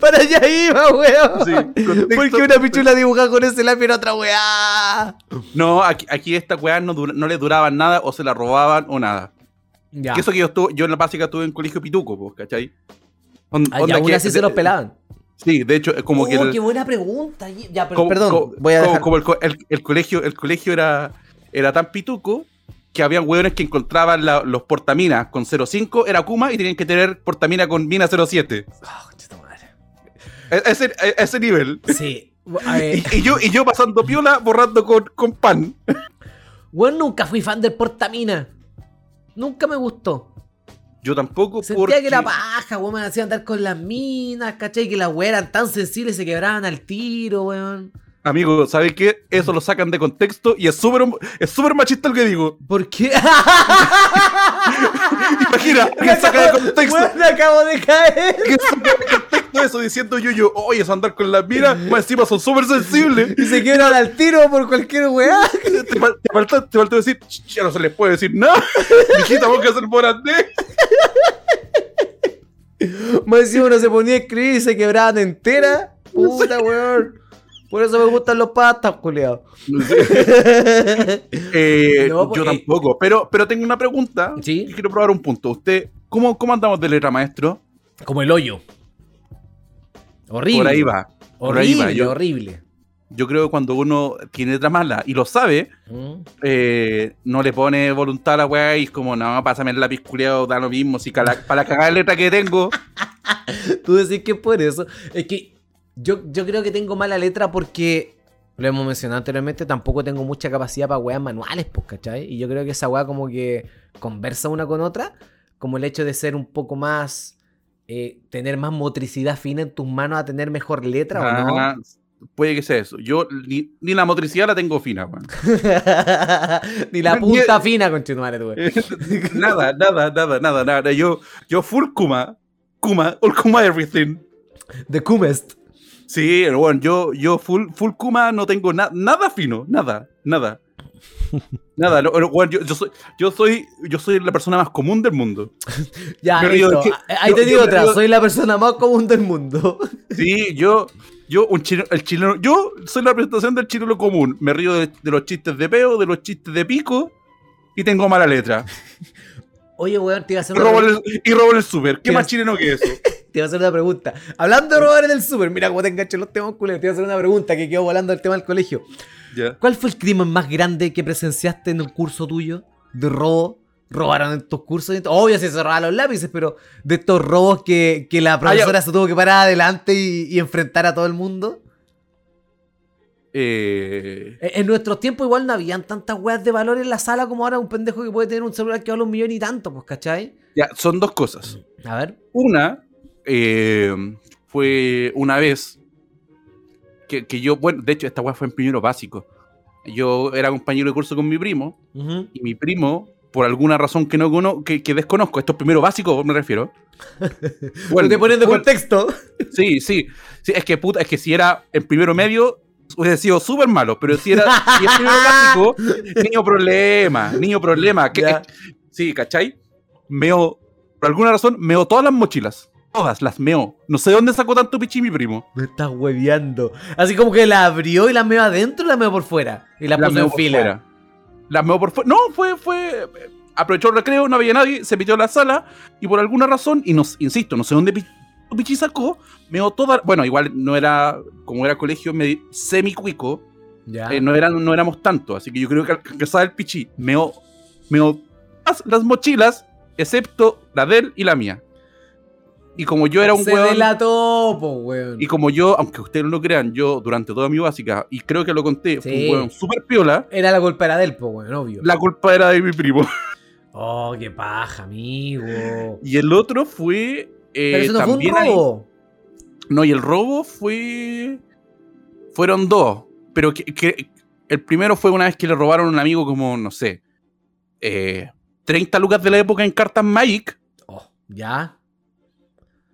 Para allá iba, weón. Sí, Porque una pichula dibujada con ese lápiz era otra weá. No, aquí, aquí estas weas no, les duraban nada o se la robaban o nada. Ya. Que eso que yo, estuve, yo en la básica estuve en colegio pituco, pues, ¿cachai? On- Ah, y onda aún que- así se de- los pelaban. Sí, de hecho, es como oh, que. el- qué buena pregunta. Ya, pero, como- perdón, como- voy a como- dejar. como el, co- el- el colegio, el colegio era, era tan pituco que habían hueones que encontraban la- los portaminas con 05, era Kuma, y tenían que tener portamina con mina 07. Ah, concha tu madre. E- Ese, e- ese nivel. Sí. Y, y yo, y yo pasando piola, borrando con, con pan. weón, nunca fui fan del Portamina. Nunca me gustó. Yo tampoco, Sentía porque... que era paja, weón. Me hacía andar con las minas, ¿cachai? Que las weas eran tan sensibles y se quebraban al tiro, weón. Amigo, ¿sabes qué? Eso lo sacan de contexto y es súper es súper machista lo que digo. ¿Por qué? Imagina, que saca de contexto. Weón, acabo de caer. que saca de contexto eso diciendo yo, yo, oye, eso andar con las minas, más encima son súper sensibles. Y se quiebran al tiro por cualquier weá. Te, te falta, te faltó decir, "Ch, ya no se les puede decir nada. Mijita, vos que hacer por andé. Más encima uno se ponía a escribir y se quebraban entera. Puta, weón. Por eso me gustan los pastas, culiao. Eh, No, pues, yo tampoco, pero, pero tengo una pregunta. Sí. y Quiero probar un punto. ¿Usted, cómo, cómo andamos de letra, maestro? Como el hoyo. Horrible. Por ahí va. Por ahí Horrible, va. Yo, horrible. yo creo que cuando uno tiene letra mala y lo sabe, Mm. eh, no le pone voluntad a la weá y es como, no, pásame el lápiz culiado, da lo mismo. Si cala- para la cagada de letra que tengo, Tú decís que por eso. Es que yo, yo creo que tengo mala letra porque, lo hemos mencionado anteriormente, tampoco tengo mucha capacidad para weas manuales, pues, ¿cachai? Y yo creo que esa wea como que conversa una con otra, como el hecho de ser un poco más, eh, tener más motricidad fina en tus manos a tener mejor letra, ¿o no? ah, puede que sea eso. Yo ni, ni la motricidad la tengo fina, weón. Ni la punta fina, con tú, nada, nada, nada, nada, nada. Yo, yo full Kuma, Kuma, all Kuma everything. The Kumest. Sí, bueno, yo, yo full, full Kuma no tengo na- nada fino, nada, nada. Nada, no, no, bueno, yo, yo soy, yo soy, yo soy la persona más común del mundo. Ya, Pero yo- listo. que- Ahí yo- te digo yo- otra. yo- Soy la persona más común del mundo. Sí, yo, yo, un chileno, el chileno, yo soy la presentación del chileno común. Me río de, de los chistes de peo, de los chistes de pico y tengo mala letra. Oye, weón, te iba a hacer Y una, robo pre- el, y robo el super. ¿Qué ¿Qué más chileno que eso? Te iba a hacer una pregunta. Hablando de robar en el súper, mira cómo te enganché los temas culeros. Te iba a hacer una pregunta que quedó volando el tema del colegio. Ya. ¿Cuál fue el crimen más grande que presenciaste en un curso tuyo de robo? ¿Robaron en tus cursos? Obvio si se robaron los lápices, pero de estos robos que, que la profesora se tuvo que parar adelante y, y enfrentar a todo el mundo. Eh, En en nuestros tiempos igual no habían tantas weas de valor en la sala como ahora un pendejo que puede tener un celular que vale un millón y tanto, pues, ¿cachai? ya, son dos cosas. A ver. Una eh, fue una vez que, que yo, bueno, de hecho, esta weá fue en primero básico. Yo era compañero de curso con mi primo y mi primo, por alguna razón que no cono que, que desconozco, esto es primero básico, me refiero. Bueno, te fue- contexto. Sí, sí, sí, es que puta, es que si era en primero medio, hubiese sido súper malo, pero si era si es primero básico, niño problema, niño problema. Que, sí, ¿cachai? Meo, por alguna razón, meo todas las mochilas. Todas las meo. No sé dónde sacó tanto pichi mi primo. Me estás hueveando. Así como que la abrió y la meó adentro y la meó por fuera. Y la, puso en fila. fuera. Las meo por fuera. No, fue, fue. Aprovechó el recreo, no había nadie, se metió a la sala y por alguna razón, y nos, insisto, no sé dónde pi- pichi sacó, meo toda. Bueno, igual no era, como era colegio me- semi-cuico, Ya. eh, no, eran, no éramos tanto, así que yo creo que alcanzaba el pichi. Meo, meo las, las mochilas, excepto la de él y la mía. Y como yo era un Se weón. delató, po, weón. Y como yo, aunque ustedes no lo crean, yo durante toda mi básica, y creo que lo conté, fue un weón súper piola, Era la culpa era de él, po, weón, obvio. la culpa era de mi primo. Oh, qué paja, amigo. Y el otro fue. eh, Pero eso no fue un ahí- robo. No, y el robo fue. Fueron dos. Pero que, que- el primero fue una vez que le robaron a un amigo como, no sé, eh, 30 lucas de la época en cartas Magic. Oh, ya.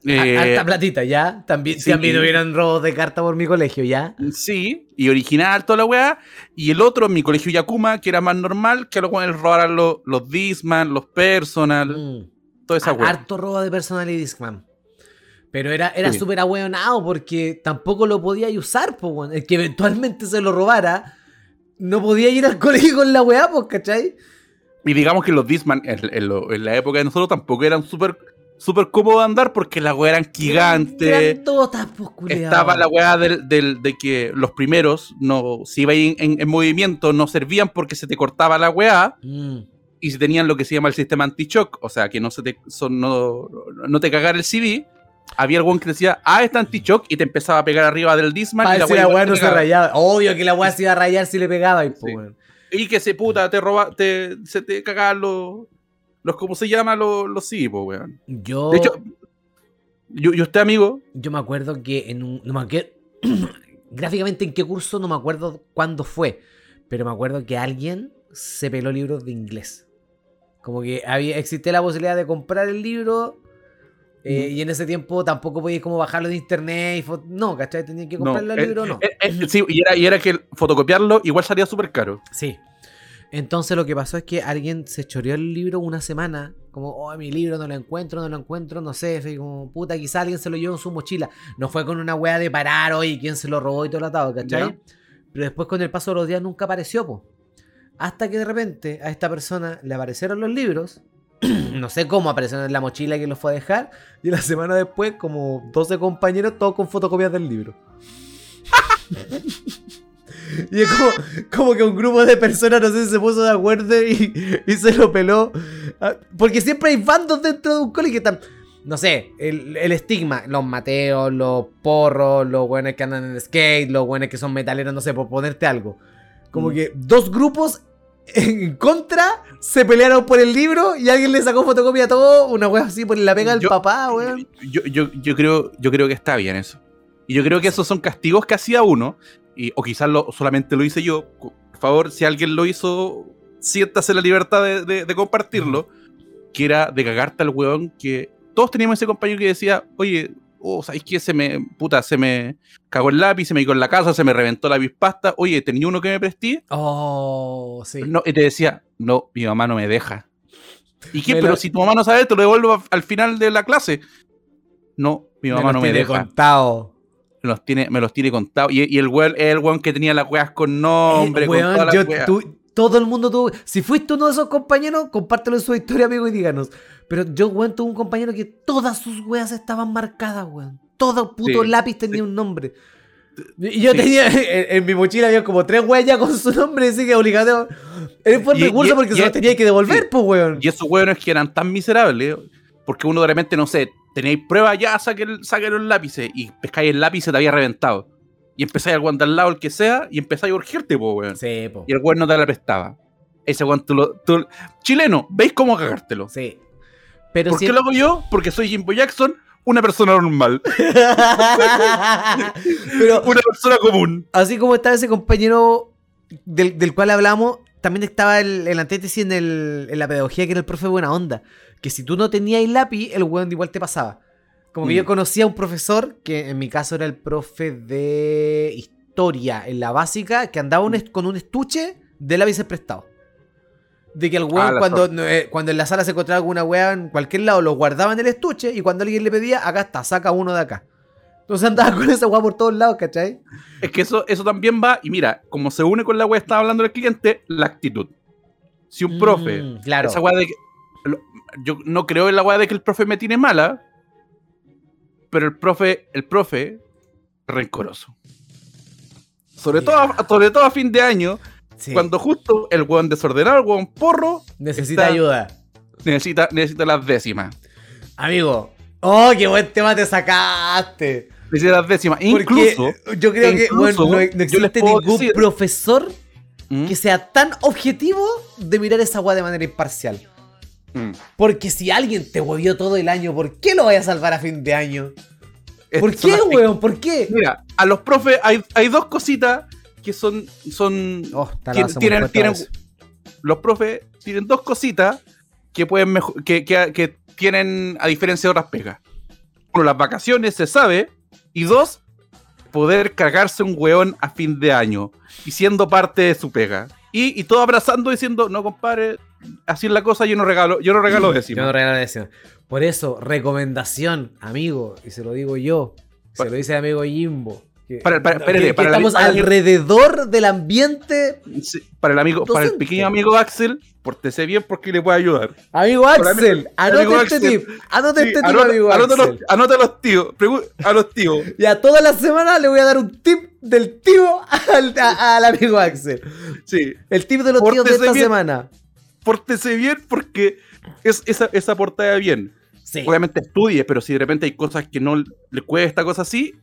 Eh, A- Harta platita, ya. También, sí. también hubieran robos de carta por mi colegio, ya. Sí, y original, toda la weá. Y el otro en mi colegio Yakuma, que era más normal, que los weones robaran los, los Disman, los Personal, Mm. toda esa weá. Harto robo de personal y Discman. Pero era, era Sí. súper ahueonado porque tampoco lo podía usar, po. El que eventualmente se lo robara, no podía ir al colegio con la weá, pues, ¿cachai? Y digamos que los Disman en, en lo- en la época de nosotros tampoco eran súper súper cómodos de andar porque las weas eran gigantes. Pues, culiao. Estaba la weá del, del- de que los primeros, no, si iba en, en- en movimiento, no servían porque se te cortaba la weá. Mm. Y si tenían lo que se llama el sistema anti-shock, o sea, que no, se te, son- no, no te cagara el CD, había algún que decía, ah, está anti-shock, y te empezaba a pegar arriba del Disman. Y la no se pegaba. rayaba. Obvio que la weá se iba a rayar si le pegaba, Sí. Y que se puta, te roba, te, se te cagaban los, los, ¿cómo se llama? Los, los weón. Yo, De hecho, yo, yo este amigo, yo me acuerdo que en un. No me acuerdo, gráficamente en qué curso, no me acuerdo cuándo fue. Pero me acuerdo que alguien se peló libros de inglés. Como que había, existía la posibilidad de comprar el libro. eh, Mm. Y en ese tiempo tampoco podías como bajarlo de internet. Y no, ¿cachai? Tenías que no, comprarlo el eh, libro no. eh, sí, y era, y era que fotocopiarlo igual salía súper caro. Sí. Entonces lo que pasó es que alguien se choreó el libro una semana. Como, oh, mi libro no lo encuentro, no lo encuentro, no sé. Fue como, puta, quizá alguien se lo llevó en su mochila. No fue con una wea de parar, oye, quién se lo robó y todo el atado, ¿cachai? Ya. Pero después con el paso de los días nunca apareció, po. Hasta que de repente a esta persona le aparecieron los libros. no sé cómo aparecieron en la mochila que los fue a dejar. Y la semana después, como 12 compañeros, todos con fotocopias del libro. Y es como, como que un grupo de personas, no sé se puso de acuerdo y, y se lo peló. Ah, Porque siempre hay bandos dentro de un cole que están. No sé, el, el estigma, los mateos, los porros, los buenos que andan en skate, los buenos que son metaleros, no sé, por ponerte algo. Como Mm. que dos grupos en contra se pelearon por el libro y alguien le sacó fotocopia a todo, una wea así por la pega del Yo- papá, weón. Yo, yo, yo, creo, yo creo que está bien eso. Y yo creo que esos son castigos que hacía uno, y, o quizás lo, solamente lo hice yo. Por favor, si alguien lo hizo, siéntase la libertad de, de- de compartirlo. Que era de cagarte al weón que todos teníamos ese compañero que decía, oye, oh, ¿sabes qué? Se me, puta, se me cagó el lápiz, se me quedó en la casa, se me reventó la pasta. Oye, ¿tenía uno que me presté? Oh, sí. No, y te decía, no, mi mamá no me deja. ¿Y qué? Me Pero lo- si tu mamá no sabe, te lo devuelvo al final de la clase. No, mi mamá los no me deja. contado. Me los tiene, me los tiene contados. Y, y el weón es el weón que tenía las weas con nombre, Eh, con weón, las yo- tú- todo el mundo tuvo. Si fuiste uno de esos compañeros, compártelo en su historia, amigo, y díganos. Pero yo, weón, tuve un compañero que todas sus weas estaban marcadas, weón. Todo puto Sí, lápiz tenía un nombre. Y yo Sí. tenía, en, en mi mochila había como tres ya con su nombre, así que obligado. El Y- recurso porque y- se los tenía que devolver, pues, weón. Y esos weones que eran tan miserables, porque uno de repente, no sé, tenéis pruebas ya, saquen, saquen los lápices, y pescáis el lápiz y se te había reventado. Y empezáis weón de al lado, el que sea, y empezáis a urgirte, po, weón. Sí, po. Y el weón no te la prestaba. Ese weón tú lo. tú- Chileno, ¿veis cómo cagártelo? Sí. Pero ¿Por si- qué lo hago yo? Porque soy Jimbo Jackson, una persona normal, Pero una persona común. así como estaba ese compañero del, del cual hablamos, también estaba el, el antítesis en, el- en la pedagogía, que era el profe buena onda. Que si tú no tenías el lápiz, el weón igual te pasaba. Como que Mm. yo conocía a un profesor, que en mi caso era el profe de historia en la básica, que andaba un est- con un estuche de lápices prestado. De que el weón, Ah, cuando, eh, cuando en la sala se encontraba alguna weá en cualquier lado, lo guardaba en el estuche y cuando alguien le pedía, acá está, saca uno de acá. Entonces andaba con esa weá por todos lados, ¿cachai? Es que eso, eso también va, y mira, como se une con la weá que estaba hablando el cliente, la actitud. Si un profe, Mm, claro. esa weá de que. Yo no creo en la weá de que el profe me tiene mala, pero el profe, el profe, rencoroso. Sobre, todo, a- sobre todo a fin de año, Sí. cuando justo el weón desordenado, el weón porro, Necesita está- ayuda. necesita, necesita las décimas. Amigo. Oh, qué buen tema te sacaste. Necesita las décimas. Porque Incluso. yo creo que bueno, no, existe ningún decir- profesor ¿Mm? que sea tan objetivo de mirar esa weá de manera imparcial. Mm. Porque si alguien te huevió todo el año, ¿por qué lo vaya a salvar a fin de año? ¿Por Estas son qué, las- weón? ¿Por qué? Mira, a los profes hay, hay dos cositas que son. son Oh, tienen, tienen- los profes tienen dos cositas que pueden mejo- que, que- que tienen a diferencia de otras pegas. Uno, las vacaciones, se sabe. Y dos, poder cargarse un weón a fin de año y siendo parte de su pega. Y, y todo abrazando diciendo, no compadre, así es la cosa, yo no regalo, yo no regalo décimo. Yo no regalo décimo. Por eso, recomendación, amigo, y se lo digo yo, se lo dice el amigo Jimbo. que- Para- para- espérate, que para estamos la- alrededor del ambiente. Sí, para el amigo, para el Docente. pequeño amigo Axel, pórtese bien porque le puede ayudar. Amigo Axel, anote este Axel. tip. Anote Sí, este tip, anota, amigo anota Axel. los, anota a los tíos, a los tíos. Ya toda la semana le voy a dar un tip del tío al, a- al amigo Axel. Sí, El tip de los tíos de Pórtese esta bien. semana. Pórtese bien porque es esa, esa portada bien. Sí. Obviamente estudie, pero si de repente hay cosas que no le cuesta, cosas así,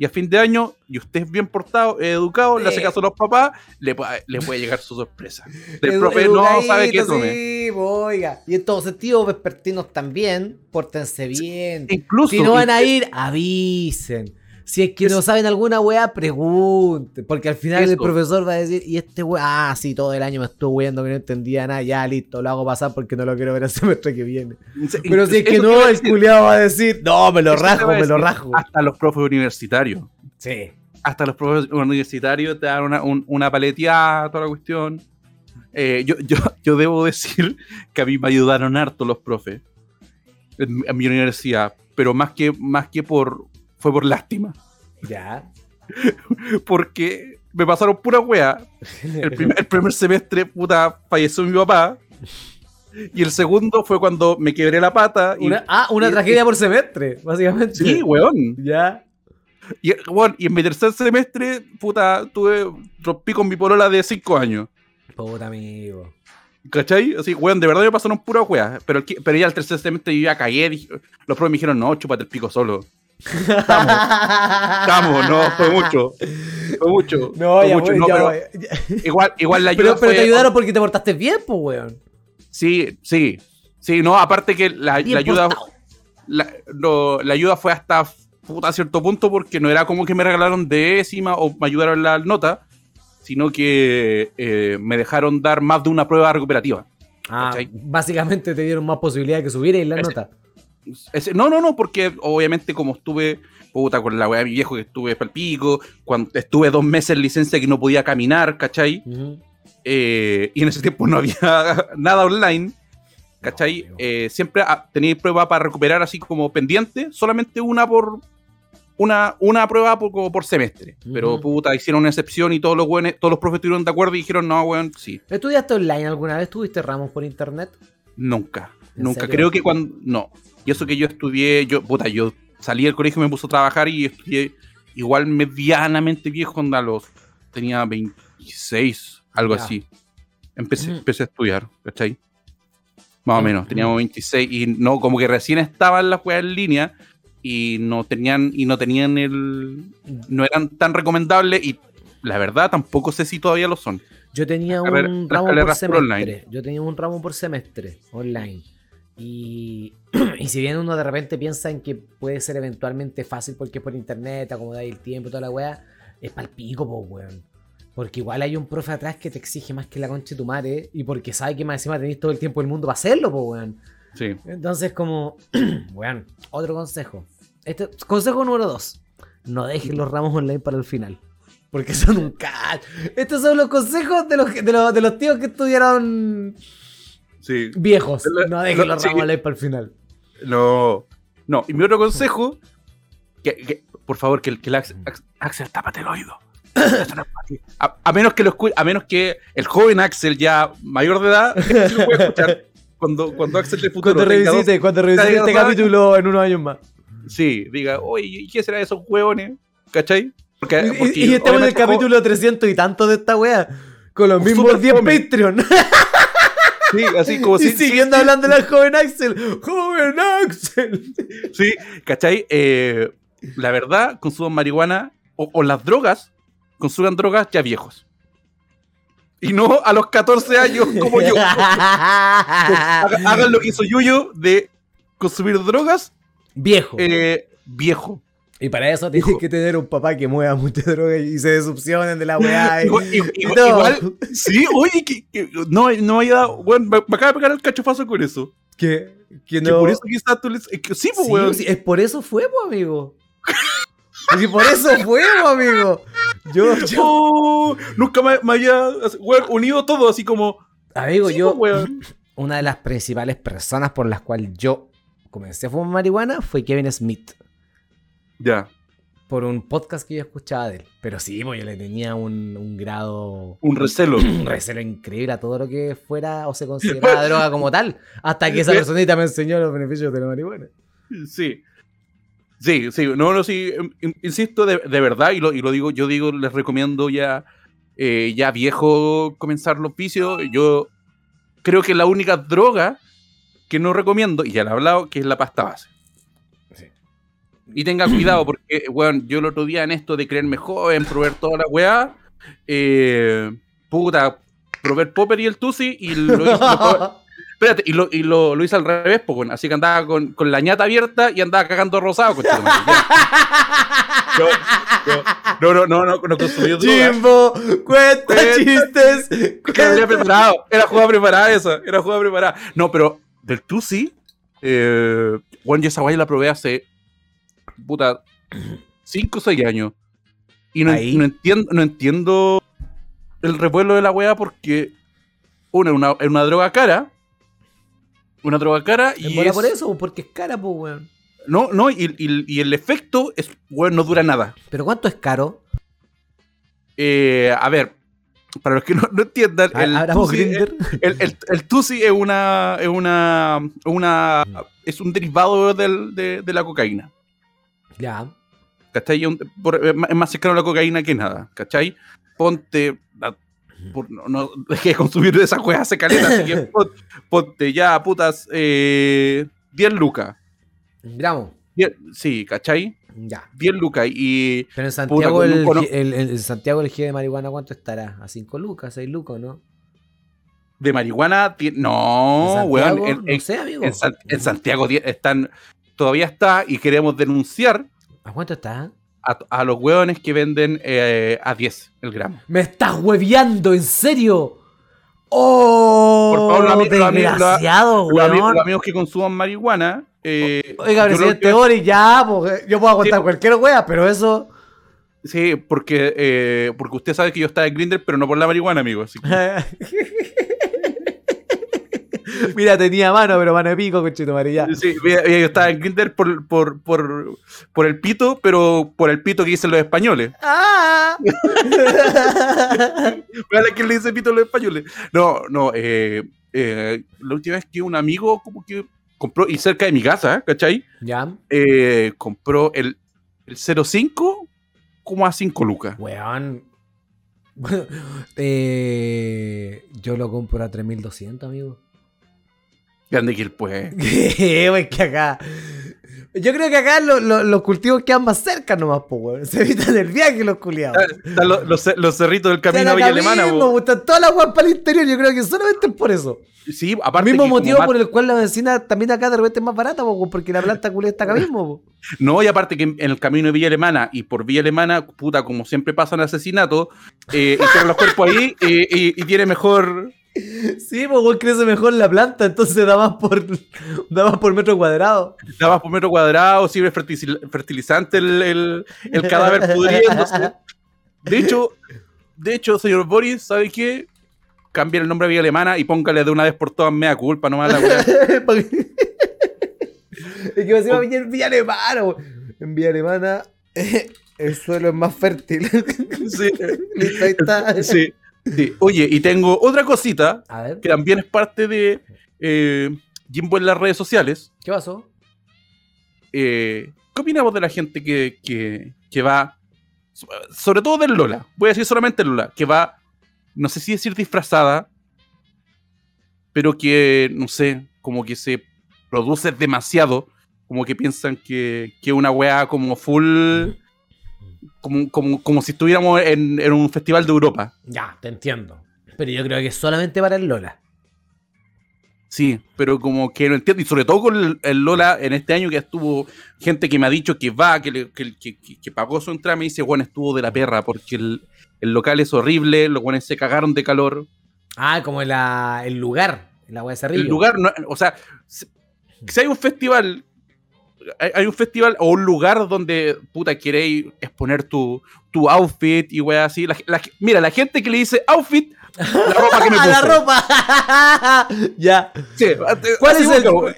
y a fin de año, y usted es bien portado, educado, le hace caso a los papás, le, puede- le puede llegar su sorpresa. El Edu- profe no sabe qué tome. Sí, oiga. Y en todo sentido, vespertinos también, pórtense bien. Incluso, Si no van a ir, avisen. Si es que no saben alguna weá, pregunten. Porque al final el Eso. profesor va a decir, y este weá, ah, sí, todo el año me estuvo weando que no entendía nada, ya listo, lo hago pasar porque no lo quiero ver el semestre que viene. Pero si es que no, el culiado va a decir, no, me lo eso rajo, me lo rajo. Hasta los profes universitarios. Sí. hasta los profesores universitarios te dan una, un- una paleteada, toda la cuestión. Eh, yo, yo, yo debo decir que a mí me ayudaron harto los profes en, en mi universidad, pero más que, más que por. Fue por lástima. Ya. Porque me pasaron pura wea. El, prim- el primer semestre, puta, falleció mi papá. Y el segundo fue cuando me quebré la pata. Y, Una- ah, una y- tragedia por semestre, básicamente. Sí, weón. Ya. Y, weón, y en mi tercer semestre, puta, tuve. rompí con mi polola de 5 años. Puta amigo. ¿Cachai? Así, weón, de verdad me pasaron pura weá. Pero, el pero ya el tercer semestre yo ya cagué. dije- los profes me dijeron, no, chúpate el pico solo. Vamos, vamos, no, fue mucho. Fue mucho. No, fue ya, mucho, voy, no, ya pero voy. Igual, igual la ayuda Pero, pero fue- te ayudaron porque te portaste bien, pues, weón. Sí, sí. Sí, no, aparte que la, ayuda. La, no, la ayuda fue hasta puta cierto punto porque no era como que me regalaron décima o me ayudaron la nota, sino que eh, me dejaron dar más de una prueba recuperativa. Ah, básicamente te dieron más posibilidades que subir en la nota. Ese- no, no, no, porque obviamente como estuve, puta, con la weá de mi viejo que estuve pa'l pico, cuando estuve dos meses en licencia que no podía caminar, ¿cachai? Eh, y en ese tiempo no había nada online, ¿cachai? No. Eh, siempre ah, tenía prueba para recuperar así como pendiente, solamente una por una, una prueba por, por semestre. Pero puta, hicieron una excepción y todos los buenos, todos los profes estuvieron de acuerdo y dijeron, no, weón, sí, ¿Estudiaste online alguna vez? ¿Tuviste ramos por internet? nunca. ¿En Nunca. serio? Creo que cuando. No. Y eso que yo estudié, yo, puta, yo salí del colegio y me puse a trabajar y estudié igual medianamente viejo, cuando a los. tenía 26, algo así. Empecé, empecé a estudiar, ¿cachai? Más o menos, teníamos 26 y no, como que recién estaban las weas en línea y no tenían, y no tenían el. no eran tan recomendables y la verdad tampoco sé si todavía lo son. Yo tenía un ramo por semestre. online. Yo tenía un ramo por semestre online. Y, y si bien uno de repente piensa en que puede ser eventualmente fácil porque es por internet, acomodáis el tiempo y toda la weá, es pa'l pico, po, weón. Porque igual hay un profe atrás que te exige más que la concha de tu madre y porque sabe que más encima tenéis todo el tiempo del mundo para hacerlo, po, weón. Sí. Entonces, como, weón, otro consejo. Este, consejo número dos. No dejes los ramos online para el final. Porque son un cacho. Estos son los consejos de los, de los, de los tíos que estudiaron Sí. viejos. Lo- No dejes lo- los sí. online para el final. No. No, y mi otro consejo, que, que, por favor, que el, que el Axel, Ax- Axel, tápate el oído. A, a menos que lo a menos que el joven Axel ya mayor de edad lo pueda escuchar cuando, cuando Axel de futuro Cuando revisite, cuando revisite este capítulo en unos años más. sí, diga, oye, ¿y qué será de esos huevones? ¿Cachai? Porque, Y, porque y- y estamos en el capítulo 300 y tanto de esta wea. Con los mismos 10 fome. Patreon. Sí, así como y si, siguiendo hablando del joven Axel. ¡Joven Axel! Sí, ¿cachai? Eh, la verdad, consuman marihuana o, o las drogas, consuman drogas ya viejos. Y no a los 14 años como yo. Haga- Hagan lo que hizo Yuyo de consumir drogas Viejo. eh, viejo. Y para eso tienes Hijo. que tener un papá que mueva mucha droga y se desopcionen de la weá. y- y todo. igual- sí, oye, que, que no, no haya dado. Bueno, me, me acaba de pegar el cachofazo con eso. que, que Que no. por eso quizás tú les. es que sí, pues, Sí, weón. sí, es por eso fue, pues, amigo. Y por eso fue, pues, amigo. Yo, yo- Oh, nunca me, me había weón, unido todo así como. amigo, sí, yo, pues, weón. una de las principales personas por las cuales yo comencé a fumar marihuana fue Kevin Smith. Ya. Por un podcast que yo escuchaba de él. Pero sí, pues yo le tenía un, un grado, Un recelo. un recelo increíble a todo lo que fuera o se consideraba droga como tal. Hasta que esa personita me enseñó los beneficios de la marihuana. Sí. Sí, sí, no, no, sí, in- insisto, de, de verdad, y lo, y lo digo, yo digo, les recomiendo ya, eh, ya viejo comenzar los vicios. Yo creo que la única droga que no recomiendo, y ya lo he hablado, que es la pasta base. Y tenga cuidado, porque, weón, yo el otro día en esto de creerme joven, probar toda la weá, eh, puta, probé el popper y el tusi, y lo hice, lo probé- Espérate, y lo, y lo, lo hice al revés, pues, bueno, así que andaba con, con la ñata abierta y andaba cagando rosado. tu madre, ya. No, no, no, no, no consumí. Jimbo, cuenta chistes. Era preparado, era jugada preparada esa, era jugada preparada. No, pero del Tusi, eh, bueno, yo esa guay la probé hace, puta, 5 o 6 años. Y no, no entiendo, no entiendo el revuelo de la weá porque, una, una, es una droga cara, una droga cara y es- por eso, porque es cara, pues, weón. no, no, y, y- y el efecto es, bueno, no dura nada. Pero ¿cuánto es caro? Eh, a ver, para los que no, no entiendan, el ¿Abramos Tusi, el, el, el Tusi es una, es una, una, es un derivado del- de, de la cocaína. Ya. ¿Cachai? Es por- es más- cercano a la cocaína que nada, ¿cachai? Ponte, a- por- no, no dejé de consumir esa juega hace caleta, así que pon- ponte ya, putas, eh, 10 lucas. Gramo. 10 sí, ¿cachai? Ya. 10 lucas y... Pero en Santiago, con- el, con- el- el- en Santiago el G de marihuana, ¿cuánto estará? ¿A 5 lucas? ¿6 lucas, no? De marihuana, ti- ¿En no, Santiago? weón. En, no sé, amigo. en en Santiago están, todavía está y queremos denunciar ¿A cuánto está? a, a los hueones que venden eh, a 10 el gramo. ¡Me estás hueveando! ¿En serio? ¡Oh! Por favor, los ami- los ami- los- desgraciado, Los, amigos, los amigos que consuman marihuana. eh, Oiga, presidente Boris, ya, pues, yo puedo contar Sí. cualquier wea, pero eso. Sí, porque, eh, porque usted sabe que yo estaba en Grindr, pero no por la marihuana, amigo. así que- Mira, tenía mano, pero mano de pico, conchito ya. Sí, mira, yo estaba en Grindr por, por, por, por el pito, pero por el pito que dicen los españoles. ¡Ah! Vean a quién le dice pito a los españoles. No, no, eh, eh, la última vez que un amigo como que compró, y cerca de mi casa, ¿cachai? ya, Eh, compró el, el 05 como a 5 lucas. weón. eh, yo lo compro a 3200, amigo. Grande él, pues. Wey, que acá. Yo creo que acá lo- lo- los cultivos quedan más cerca nomás, po, weón. Se evitan el viaje los culiados. Están los, los, los cerritos del camino a Están Villa Alemana, mismo, po, están todas las weas para el interior. Yo creo que solamente es por eso. Sí, El aparte. mismo que como motivo por el cual la benzina también acá de repente es más barata, po, porque la planta culia está acá mismo. po. No, y aparte que en en el camino de Villa Alemana y por Villa Alemana, puta, como siempre pasan asesinatos, eh, entierran los cuerpos ahí eh, y, y tiene mejor. Sí, pues weón, crece mejor la planta, entonces da más por, da más por metro cuadrado. Da más por metro cuadrado, sirve fertil- fertilizante el, el, el cadáver pudriéndose. De hecho, de hecho, señor Boris, ¿sabe qué? Cambie el nombre a Villa Alemana y póngale de una vez por todas mea culpa, nomás la weá. es que me encima Villa, Villa Alemana, weón. En Villa Alemana el suelo es más fértil. Sí, Listo, ahí está. sí, sí. Oye, y tengo otra cosita A ver, que también es parte de eh, Jimbo en las redes sociales. ¿qué pasó? Eh, ¿Qué opinamos de la gente que, que, que va, so- sobre todo del Lola, voy a decir solamente Lola, que va, no sé si decir disfrazada, pero que, no sé, como que se produce demasiado, como que piensan que, que una weá como full, como, como, como si estuviéramos en, en un festival de Europa. Ya, te entiendo. Pero yo creo que es solamente para el Lola. Sí, pero como que no entiendo, y sobre todo con el, el Lola en este año que estuvo gente que me ha dicho que va, que, le- que, que- pagó su entrada, me dice, bueno, estuvo de la perra, porque el, el local es horrible, los buenos se cagaron de calor. Ah, como la, el lugar, la. El lugar, no, o sea, si hay un festival, hay, hay un festival o un lugar donde, puta, queréis exponer tu, tu outfit y wea así, la- la- mira, la gente que le dice outfit, la ropa que me ¡A puse. la ropa! ya. Sí, ¿Cuál es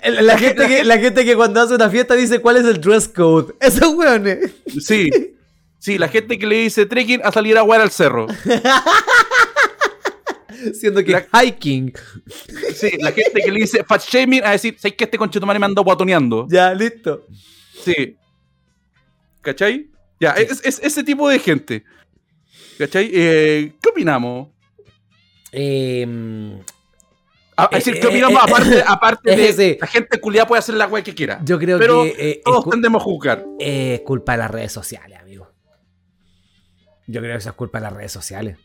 el, la, gente que, la gente que cuando hace una fiesta dice cuál es el dress code? Esos weones. Sí. Sí, la gente que le dice trekking a salir a guardar al cerro. Siendo que La- hiking. Sí, la gente que le dice fat shaming a decir, ¿sabes que este conchetumare me andó guatoneando? Ya, listo. Sí. ¿Cachai? Ya, es, es ese tipo de gente. ¿Cachai? Eh, ¿Qué opinamos? Eh, A- es decir, ¿qué Eh, opinamos eh, aparte, aparte de ese. la gente culiada puede hacer la weá que quiera? yo creo Pero que eh, Todos tendemos a juzgar. eh, es culpa de las redes sociales, amigo. Yo creo que eso es culpa de las redes sociales.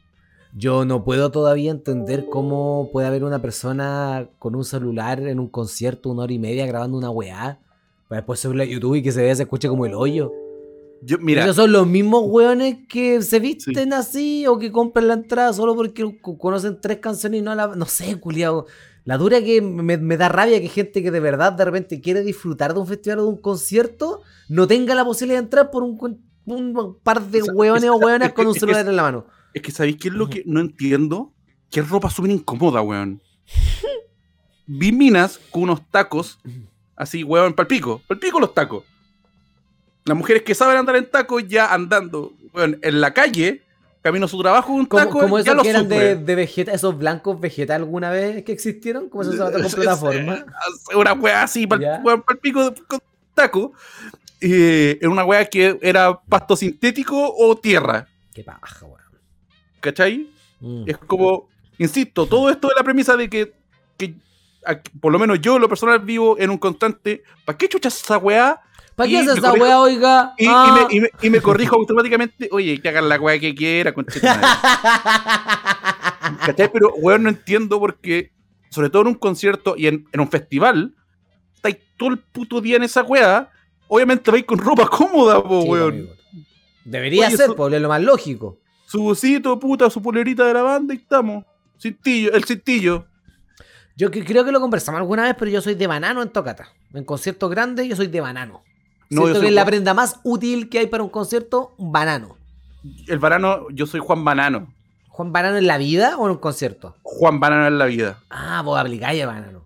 Yo no puedo todavía entender cómo puede haber una persona con un celular en un concierto una hora y media grabando una weá. Para después subirla a YouTube y que se vea, se escuche como el hoyo. Yo, mira, Esos son los mismos weones que se visten así o que compran la entrada solo porque co- conocen tres canciones y no la. No sé, culiao. La dura que me, me da rabia que gente que de verdad de repente quiere disfrutar de un festival o de un concierto no tenga la posibilidad de entrar por un, par de Esa- weones esa- o que- con un celular en la mano. Es que ¿sabéis qué es lo que no entiendo? Que es ropa súper incómoda, weón. Vi minas con unos tacos, así, weón, palpico. Palpico los tacos. Las mujeres que saben andar en tacos ya andando, weón, en la calle, camino a su trabajo con un Como, taco, como esos lo que eran de, vegeta, esos blancos vegeta alguna vez que existieron, como esos zapatos con plataforma. Una wea así, pal, weón, palpico con taco. Eh, era una wea que era pasto sintético o tierra, Qué paja, weón. ¿Cachai? Mm. Es como, insisto, todo esto de la premisa de que, que por lo menos yo, lo personal, vivo en un constante. ¿Para qué chuchas esa weá? ¿Para qué haces esa corrijo- weá, oiga? Y, y Ah. me, y me- y me corrijo automáticamente. Oye, que hagan la weá que quiera, conchetumare". ¿Cachai? Pero, weón, no entiendo porque, sobre todo en un concierto y en, en un festival, estáis todo el puto día en esa weá. Obviamente vais con ropa cómoda, po, Sí, weón. amigo. Debería Oye, ser, eso- pues, es lo más lógico. Su busito, puta, su polerita de la banda y estamos. Cintillo, el cintillo. Yo que- creo que lo conversamos alguna vez, pero yo soy de banano en tocata. En conciertos grandes yo soy de banano. No, Siento que es la prenda más útil que hay para un concierto, un banano. El banano, yo soy Juan Banano. ¿Juan Banano en la vida o en un concierto? Juan Banano en la vida. Ah, vos aplicáis a banano.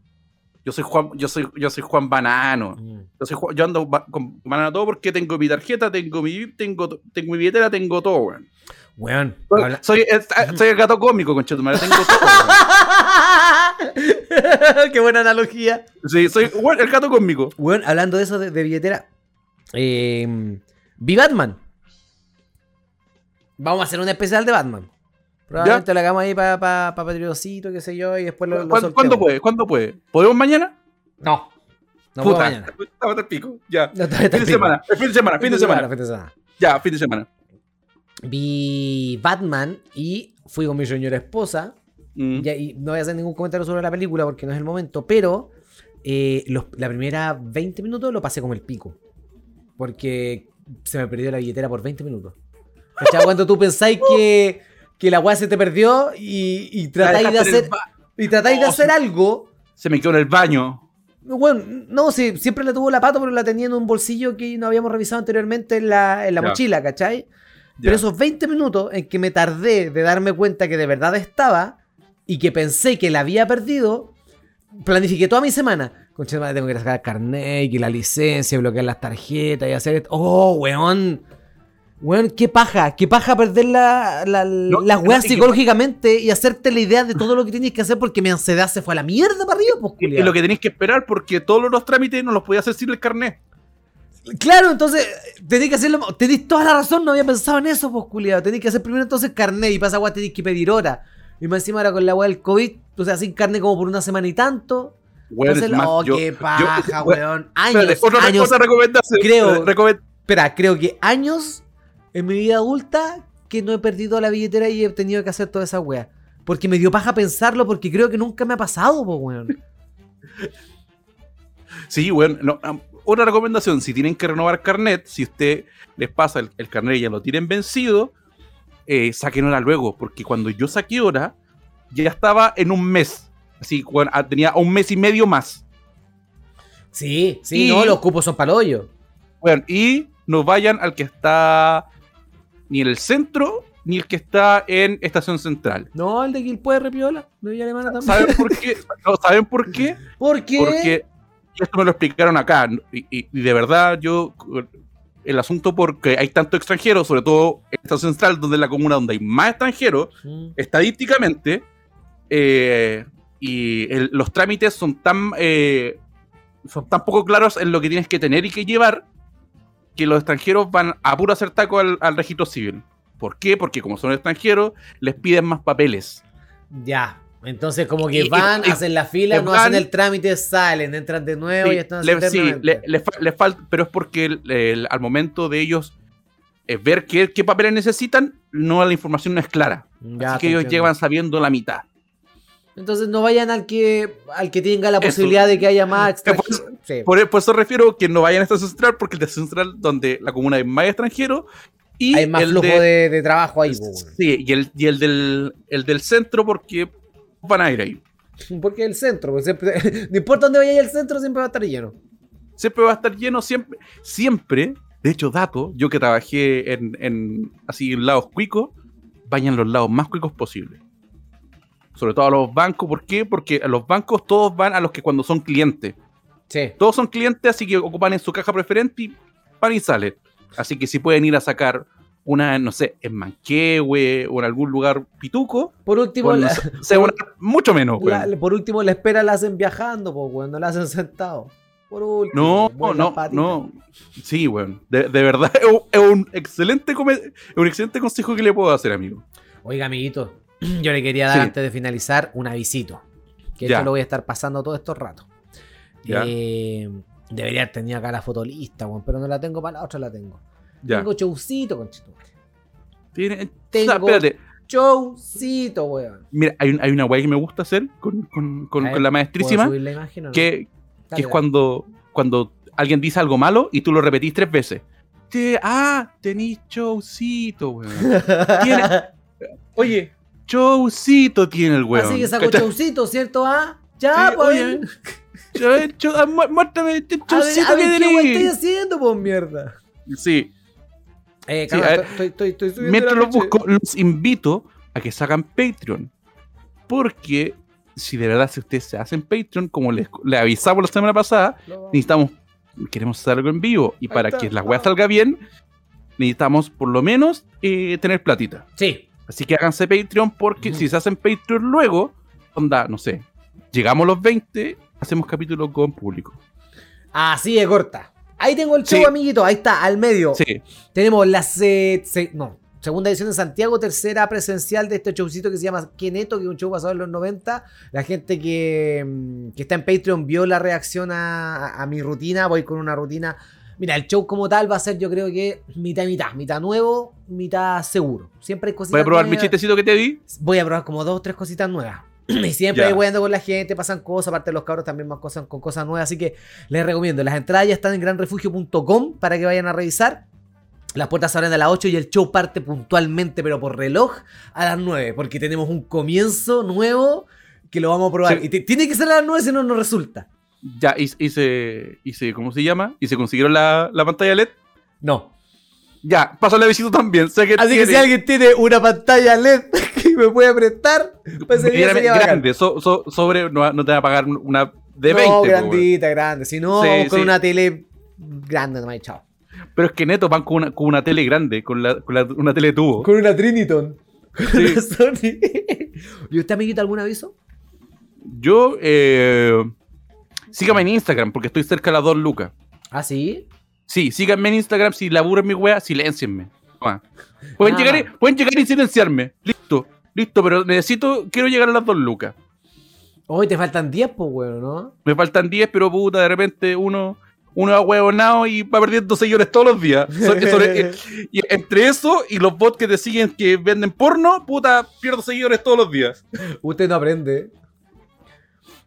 Yo soy Juan, yo soy, yo soy Juan Banano. Mm. Yo, soy yo ando ba- con banano todo porque tengo mi tarjeta, tengo mi tengo, tengo mi billetera, tengo todo, weón. Weón. Soy, habla- soy, el, soy el gato cómico, conchetumare, tengo todo. Qué buena analogía. Sí, soy el gato cómico. Weón, hablando de eso de, de billetera. Eh, vi Batman. Vamos a hacer un especial de Batman. Probablemente lo hagamos ahí para pa, pa Patriotcito, qué sé yo, y después lo, lo ¿Cuándo, cuándo puede? ¿Cuándo puede? ¿Podemos mañana? No. No Puta, puedo mañana. Estaba pico. Ya. No, fin de semana, fin de semana. fin de semana. Ya, fin de semana. Vi Batman y fui con mi señora esposa. Mm. Y no voy a hacer ningún comentario sobre la película porque no es el momento, pero eh, los- la primera 20 minutos lo pasé como el pico. Porque se me perdió la billetera por 20 minutos. ¿Cachai? Cuando tú pensáis que, que la weá se te perdió y, y tratáis de hacer, y tratáis de Oh, hacer algo. Se me quedó en el baño. Bueno, no, sí, siempre la tuvo la pato, pero la tenía en un bolsillo que no habíamos revisado anteriormente en la, en la mochila, ¿cachai? Pero esos 20 minutos en que me tardé de darme cuenta que de verdad estaba y que pensé que la había perdido, planifiqué toda mi semana. Concha tengo que sacar el carnet, y la licencia, y bloquear las tarjetas y hacer esto. ¡Oh, weón! Weón, qué paja, qué paja perder la, la- las no, weas que- psicológicamente y hacerte la idea de todo lo que tienes que hacer porque mi ansiedad se fue a la mierda para arriba, pues, Y, lo que tenéis que esperar porque todos los trámites no los podía hacer sin el carnet. Claro, entonces tenéis que hacerlo. Tenéis toda la razón, no había pensado en eso, pues culiado. Tenéis que hacer primero entonces carnet y pasa agua tenéis que pedir hora. Y más encima ahora con la weá del COVID, o sea, sin carnet como por una semana y tanto. Weón, Entonces, más, oh, yo- qué yo- paja, weón, weón. Años, espérate, otra, años. recomendación. creo- Espera, creo que años en mi vida adulta que no he perdido la billetera y he tenido que hacer toda esa weá. Porque me dio paja pensarlo porque creo que nunca me ha pasado, pues weón. Sí, weón. no, otra recomendación, si tienen que renovar carnet, si usted les pasa el, el carnet y ya lo tienen vencido, eh, saquen hora luego, porque cuando yo saqué hora, ya estaba en un mes. Así, weón, ah, tenía un mes y medio más. Sí, sí, Y- no, los cupos son para hoyo. Weón, y no vayan al que está ni en el centro, ni el que está en Estación Central. No, el de Quilpue Repiola, de Villa Alemana también. ¿Saben por qué? No, ¿Saben por qué? ¿Por qué? Porque esto me lo explicaron acá. Y, y- y de verdad, yo. El asunto porque hay tanto extranjeros, sobre todo en Estación Central, donde es la comuna donde hay más extranjeros, estadísticamente, eh, y el- los trámites son tan, eh, son tan poco claros en lo que tienes que tener y que llevar, que los extranjeros van a puro hacer taco al, al registro civil. ¿Por qué? Porque como son extranjeros, les piden más papeles. Ya. Entonces, como que Y- van, y- hacen la fila, no van- hacen el trámite, salen, entran de nuevo Sí, y están le, sí, le- le le falta, pero es porque el- el- al momento de ellos eh, ver qué, qué papeles necesitan, no la información no es clara. Ya, Así que ellos entiendo. llevan sabiendo la mitad. Entonces no vayan al que al que tenga la Eso. posibilidad de que haya más Eh, por. Sí. Por, por eso refiero que no vayan a Estación Central, porque el Estación Central donde la comuna hay más extranjeros y Hay más el flujo de- de, de trabajo ahí, pues, Sí, y el, y el del, el del centro porque van a ir ahí. Porque el centro, pues siempre, no importa dónde vaya el centro, siempre va a estar lleno. Siempre va a estar lleno, siempre, siempre, de hecho, dato, yo que trabajé en, en así en lados cuicos, vayan los lados más cuicos posibles. Sobre todo a los bancos, ¿por qué? Porque a los bancos todos van a los que cuando son clientes. Sí. Todos son clientes, así que ocupan en su caja preferente y van y salen. Así que si pueden ir a sacar una, no sé, en Manquehue o en algún lugar pituco, Por último, la, se, a- mucho menos, la- weón. por último, la espera la hacen viajando, pues, weón, no la hacen sentado. Por último. No, no, no. Sí, weón. De, de verdad, es un- es un excelente es un excelente consejo que le puedo hacer, amigo. Oiga, amiguito, yo le quería dar Sí. antes de finalizar un avisito. Que Ya. esto lo voy a estar pasando todos estos ratos. Eh, debería haber tenido acá la fotolista, weón, pero no la tengo para la otra, la tengo. Ya. Tengo showcito, conchetumare. Tiene- o sea, Tengo- espérate. Showcito, weón. Mira, hay, un- hay una weá que me gusta hacer con, con- con- A ver, con la ¿puedo maestrísima, subir la imagen o no? que, Dale, que es cuando, cuando alguien dice algo malo y tú lo repetís tres veces. Te- ah, tenís showcito, weón. Tiene- Oye, Showcito tiene el weón. Así que sacó showcito, ¿cierto? Ah, ya, Sí, pues. cho- ah, mu- muéstrame este showcito que ¿qué tenés. estáis haciendo, pues mierda? Sí, Eh, Sí, estoy, estoy, estoy mientras noche. busco, los invito a que sacan Patreon. Porque si de verdad si ustedes se hacen Patreon, como les, le avisamos la semana pasada, Lo- necesitamos, queremos hacer algo en vivo. Y Ahí para está. que la weá salga bien, necesitamos por lo menos eh, tener platita. Sí. Así que háganse Patreon porque si se hacen Patreon luego, onda, no sé, llegamos a los 20, hacemos capítulo con público. Así de corta. Ahí tengo el show, Sí. amiguito. Ahí está, al medio. Sí, Tenemos la se- se- no, segunda edición de Santiago, tercera presencial de este showcito que se llama Keneto, que es un show basado en los 90. La gente que, mm, que está en Patreon vio la reacción a, a mi rutina. Voy con una rutina. Mira, el show como tal va a ser, yo creo que mitad y mitad. Mitad nuevo, mitad seguro. Siempre hay cositas voy a probar mi chistecito que te di. Voy a probar como dos o tres cositas nuevas. Y siempre voy andando con la gente, pasan cosas, aparte de los cabros también más cosas con cosas nuevas. Así que les recomiendo. Las entradas ya están en granrefugio.com para que vayan a revisar. Las puertas se abren a las 8 y el show parte puntualmente, pero por reloj, a las 9. Porque tenemos un comienzo nuevo que lo vamos a probar. Sí. Y tiene que ser a las 9 si no, no resulta. Ya hice, hice, hice ¿cómo se llama? Y se consiguieron la, la pantalla LED. No. Ya, pásale besito también. Sé que Así que si alguien tiene una pantalla LED me puede prestar, pues ese día Medianamente sería grande, so- so- sobre, no, no te va a pagar una de 20. no, grandita, grande. Si no, Sí, con sí. una tele grande nomás, y chao. Pero es que neto van con una, con una tele grande, con, la, con la- una tele tubo. Con una Triniton. Con una Sony. ¿Y usted, amiguito, algún aviso? Yo, eh, sígame en Instagram, porque estoy cerca de las dos lucas. ¿Ah, sí? Sí, síganme en Instagram, si laburo en mi wea, silencienme. Pueden, Ah. llegar y, pueden llegar y silenciarme. Listo, listo, pero necesito, quiero llegar a las dos lucas. Hoy te faltan 10, pues, weón, ¿no? Me faltan 10, pero puta, de repente uno, uno ha huevonado y va perdiendo seguidores todos los días. Sobre- eh, y entre eso y los bots que te siguen que venden porno, puta, pierdo seguidores todos los días. Usted no aprende.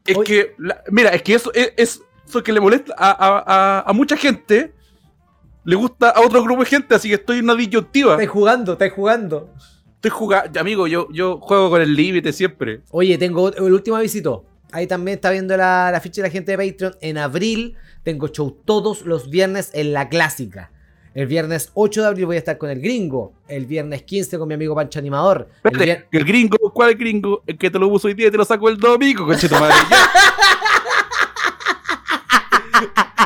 Es que, la- mira, es que eso es, es- eso que le molesta a, a- a- a mucha gente, le gusta a otro grupo de gente, así que estoy en una disyuntiva. Estáis jugando, estáis jugando. Estoy jugando, amigo, yo, yo juego con el límite siempre. Oye, tengo el último avisito. Ahí también está viendo la, la ficha de la gente de Patreon. En abril tengo show todos los viernes en la clásica. El viernes 8 de abril voy a estar con el gringo. El viernes 15 con mi amigo Pancho Animador. El Espérate, vier- el gringo, ¿cuál gringo? El que te lo uso hoy día y te lo saco el domingo, conchito madre.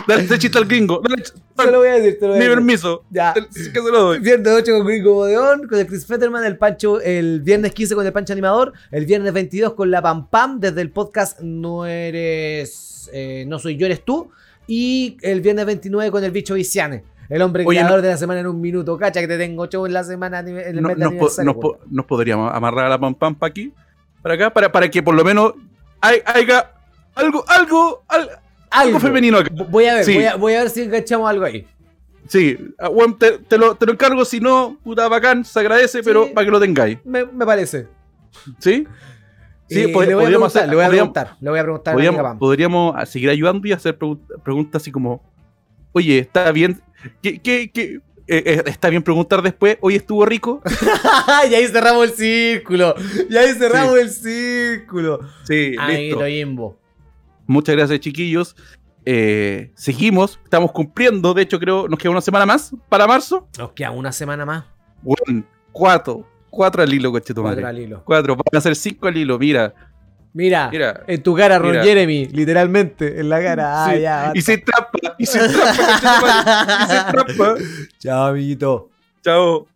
Dale ese chiste al gringo. Dale, Te lo voy a decir, te lo voy a mi decir. permiso. Ya. Que se lo doy. Viernes 8 con Gringo Bodeón, con el Chris Fetterman, el Pancho, el viernes 15 con el Pancho Animador, el viernes 22 con la Pam Pam, desde el podcast No eres, eh, no soy yo, eres tú, y el viernes 29 con el bicho Viciane, el hombre Oye, creador no- de la semana en un minuto, cacha que te tengo show en la semana, en el No- mes de nos, po- nos po- weón. nos podríamos amarrar a la pam pam pa' aquí, para acá, para, para que por lo menos hay- haya algo, algo, al- algo, femenino acá. Voy a ver, Sí. voy, a, voy a ver si enganchamos algo ahí. Sí, ah, te, te lo, te lo encargo, si no, puta bacán, se agradece, pero para que lo tengáis. Me, me parece. ¿Sí? Sí, Eh, pod- le voy a podríamos preguntar, hacer- le voy a preguntar, le voy a preguntar podríamos, podríamos a- seguir ayudando y hacer pregun- preguntas así como, oye, ¿está bien? ¿Qué, qué, qué? Eh, eh, ¿Está bien preguntar después? ¿Hoy estuvo rico? y ahí cerramos el círculo. Y ahí cerramos el círculo. Sí, listo. Amiguito Jimbo. Muchas gracias, chiquillos. Eh, seguimos, estamos cumpliendo. De hecho, creo nos queda una semana más para marzo. Nos queda una semana más. Bueno, cuatro. Cuatro al hilo, coche tu Cuatro madre. al hilo. Cuatro, van a ser cinco al hilo, mira. Mira, Mira. en tu cara, Ron Mira. Jeremy, literalmente, en la cara. Ah, Sí, ya. Y sin trampa, y sin trampa. Y sin trampa. Chao, amiguito. Chao.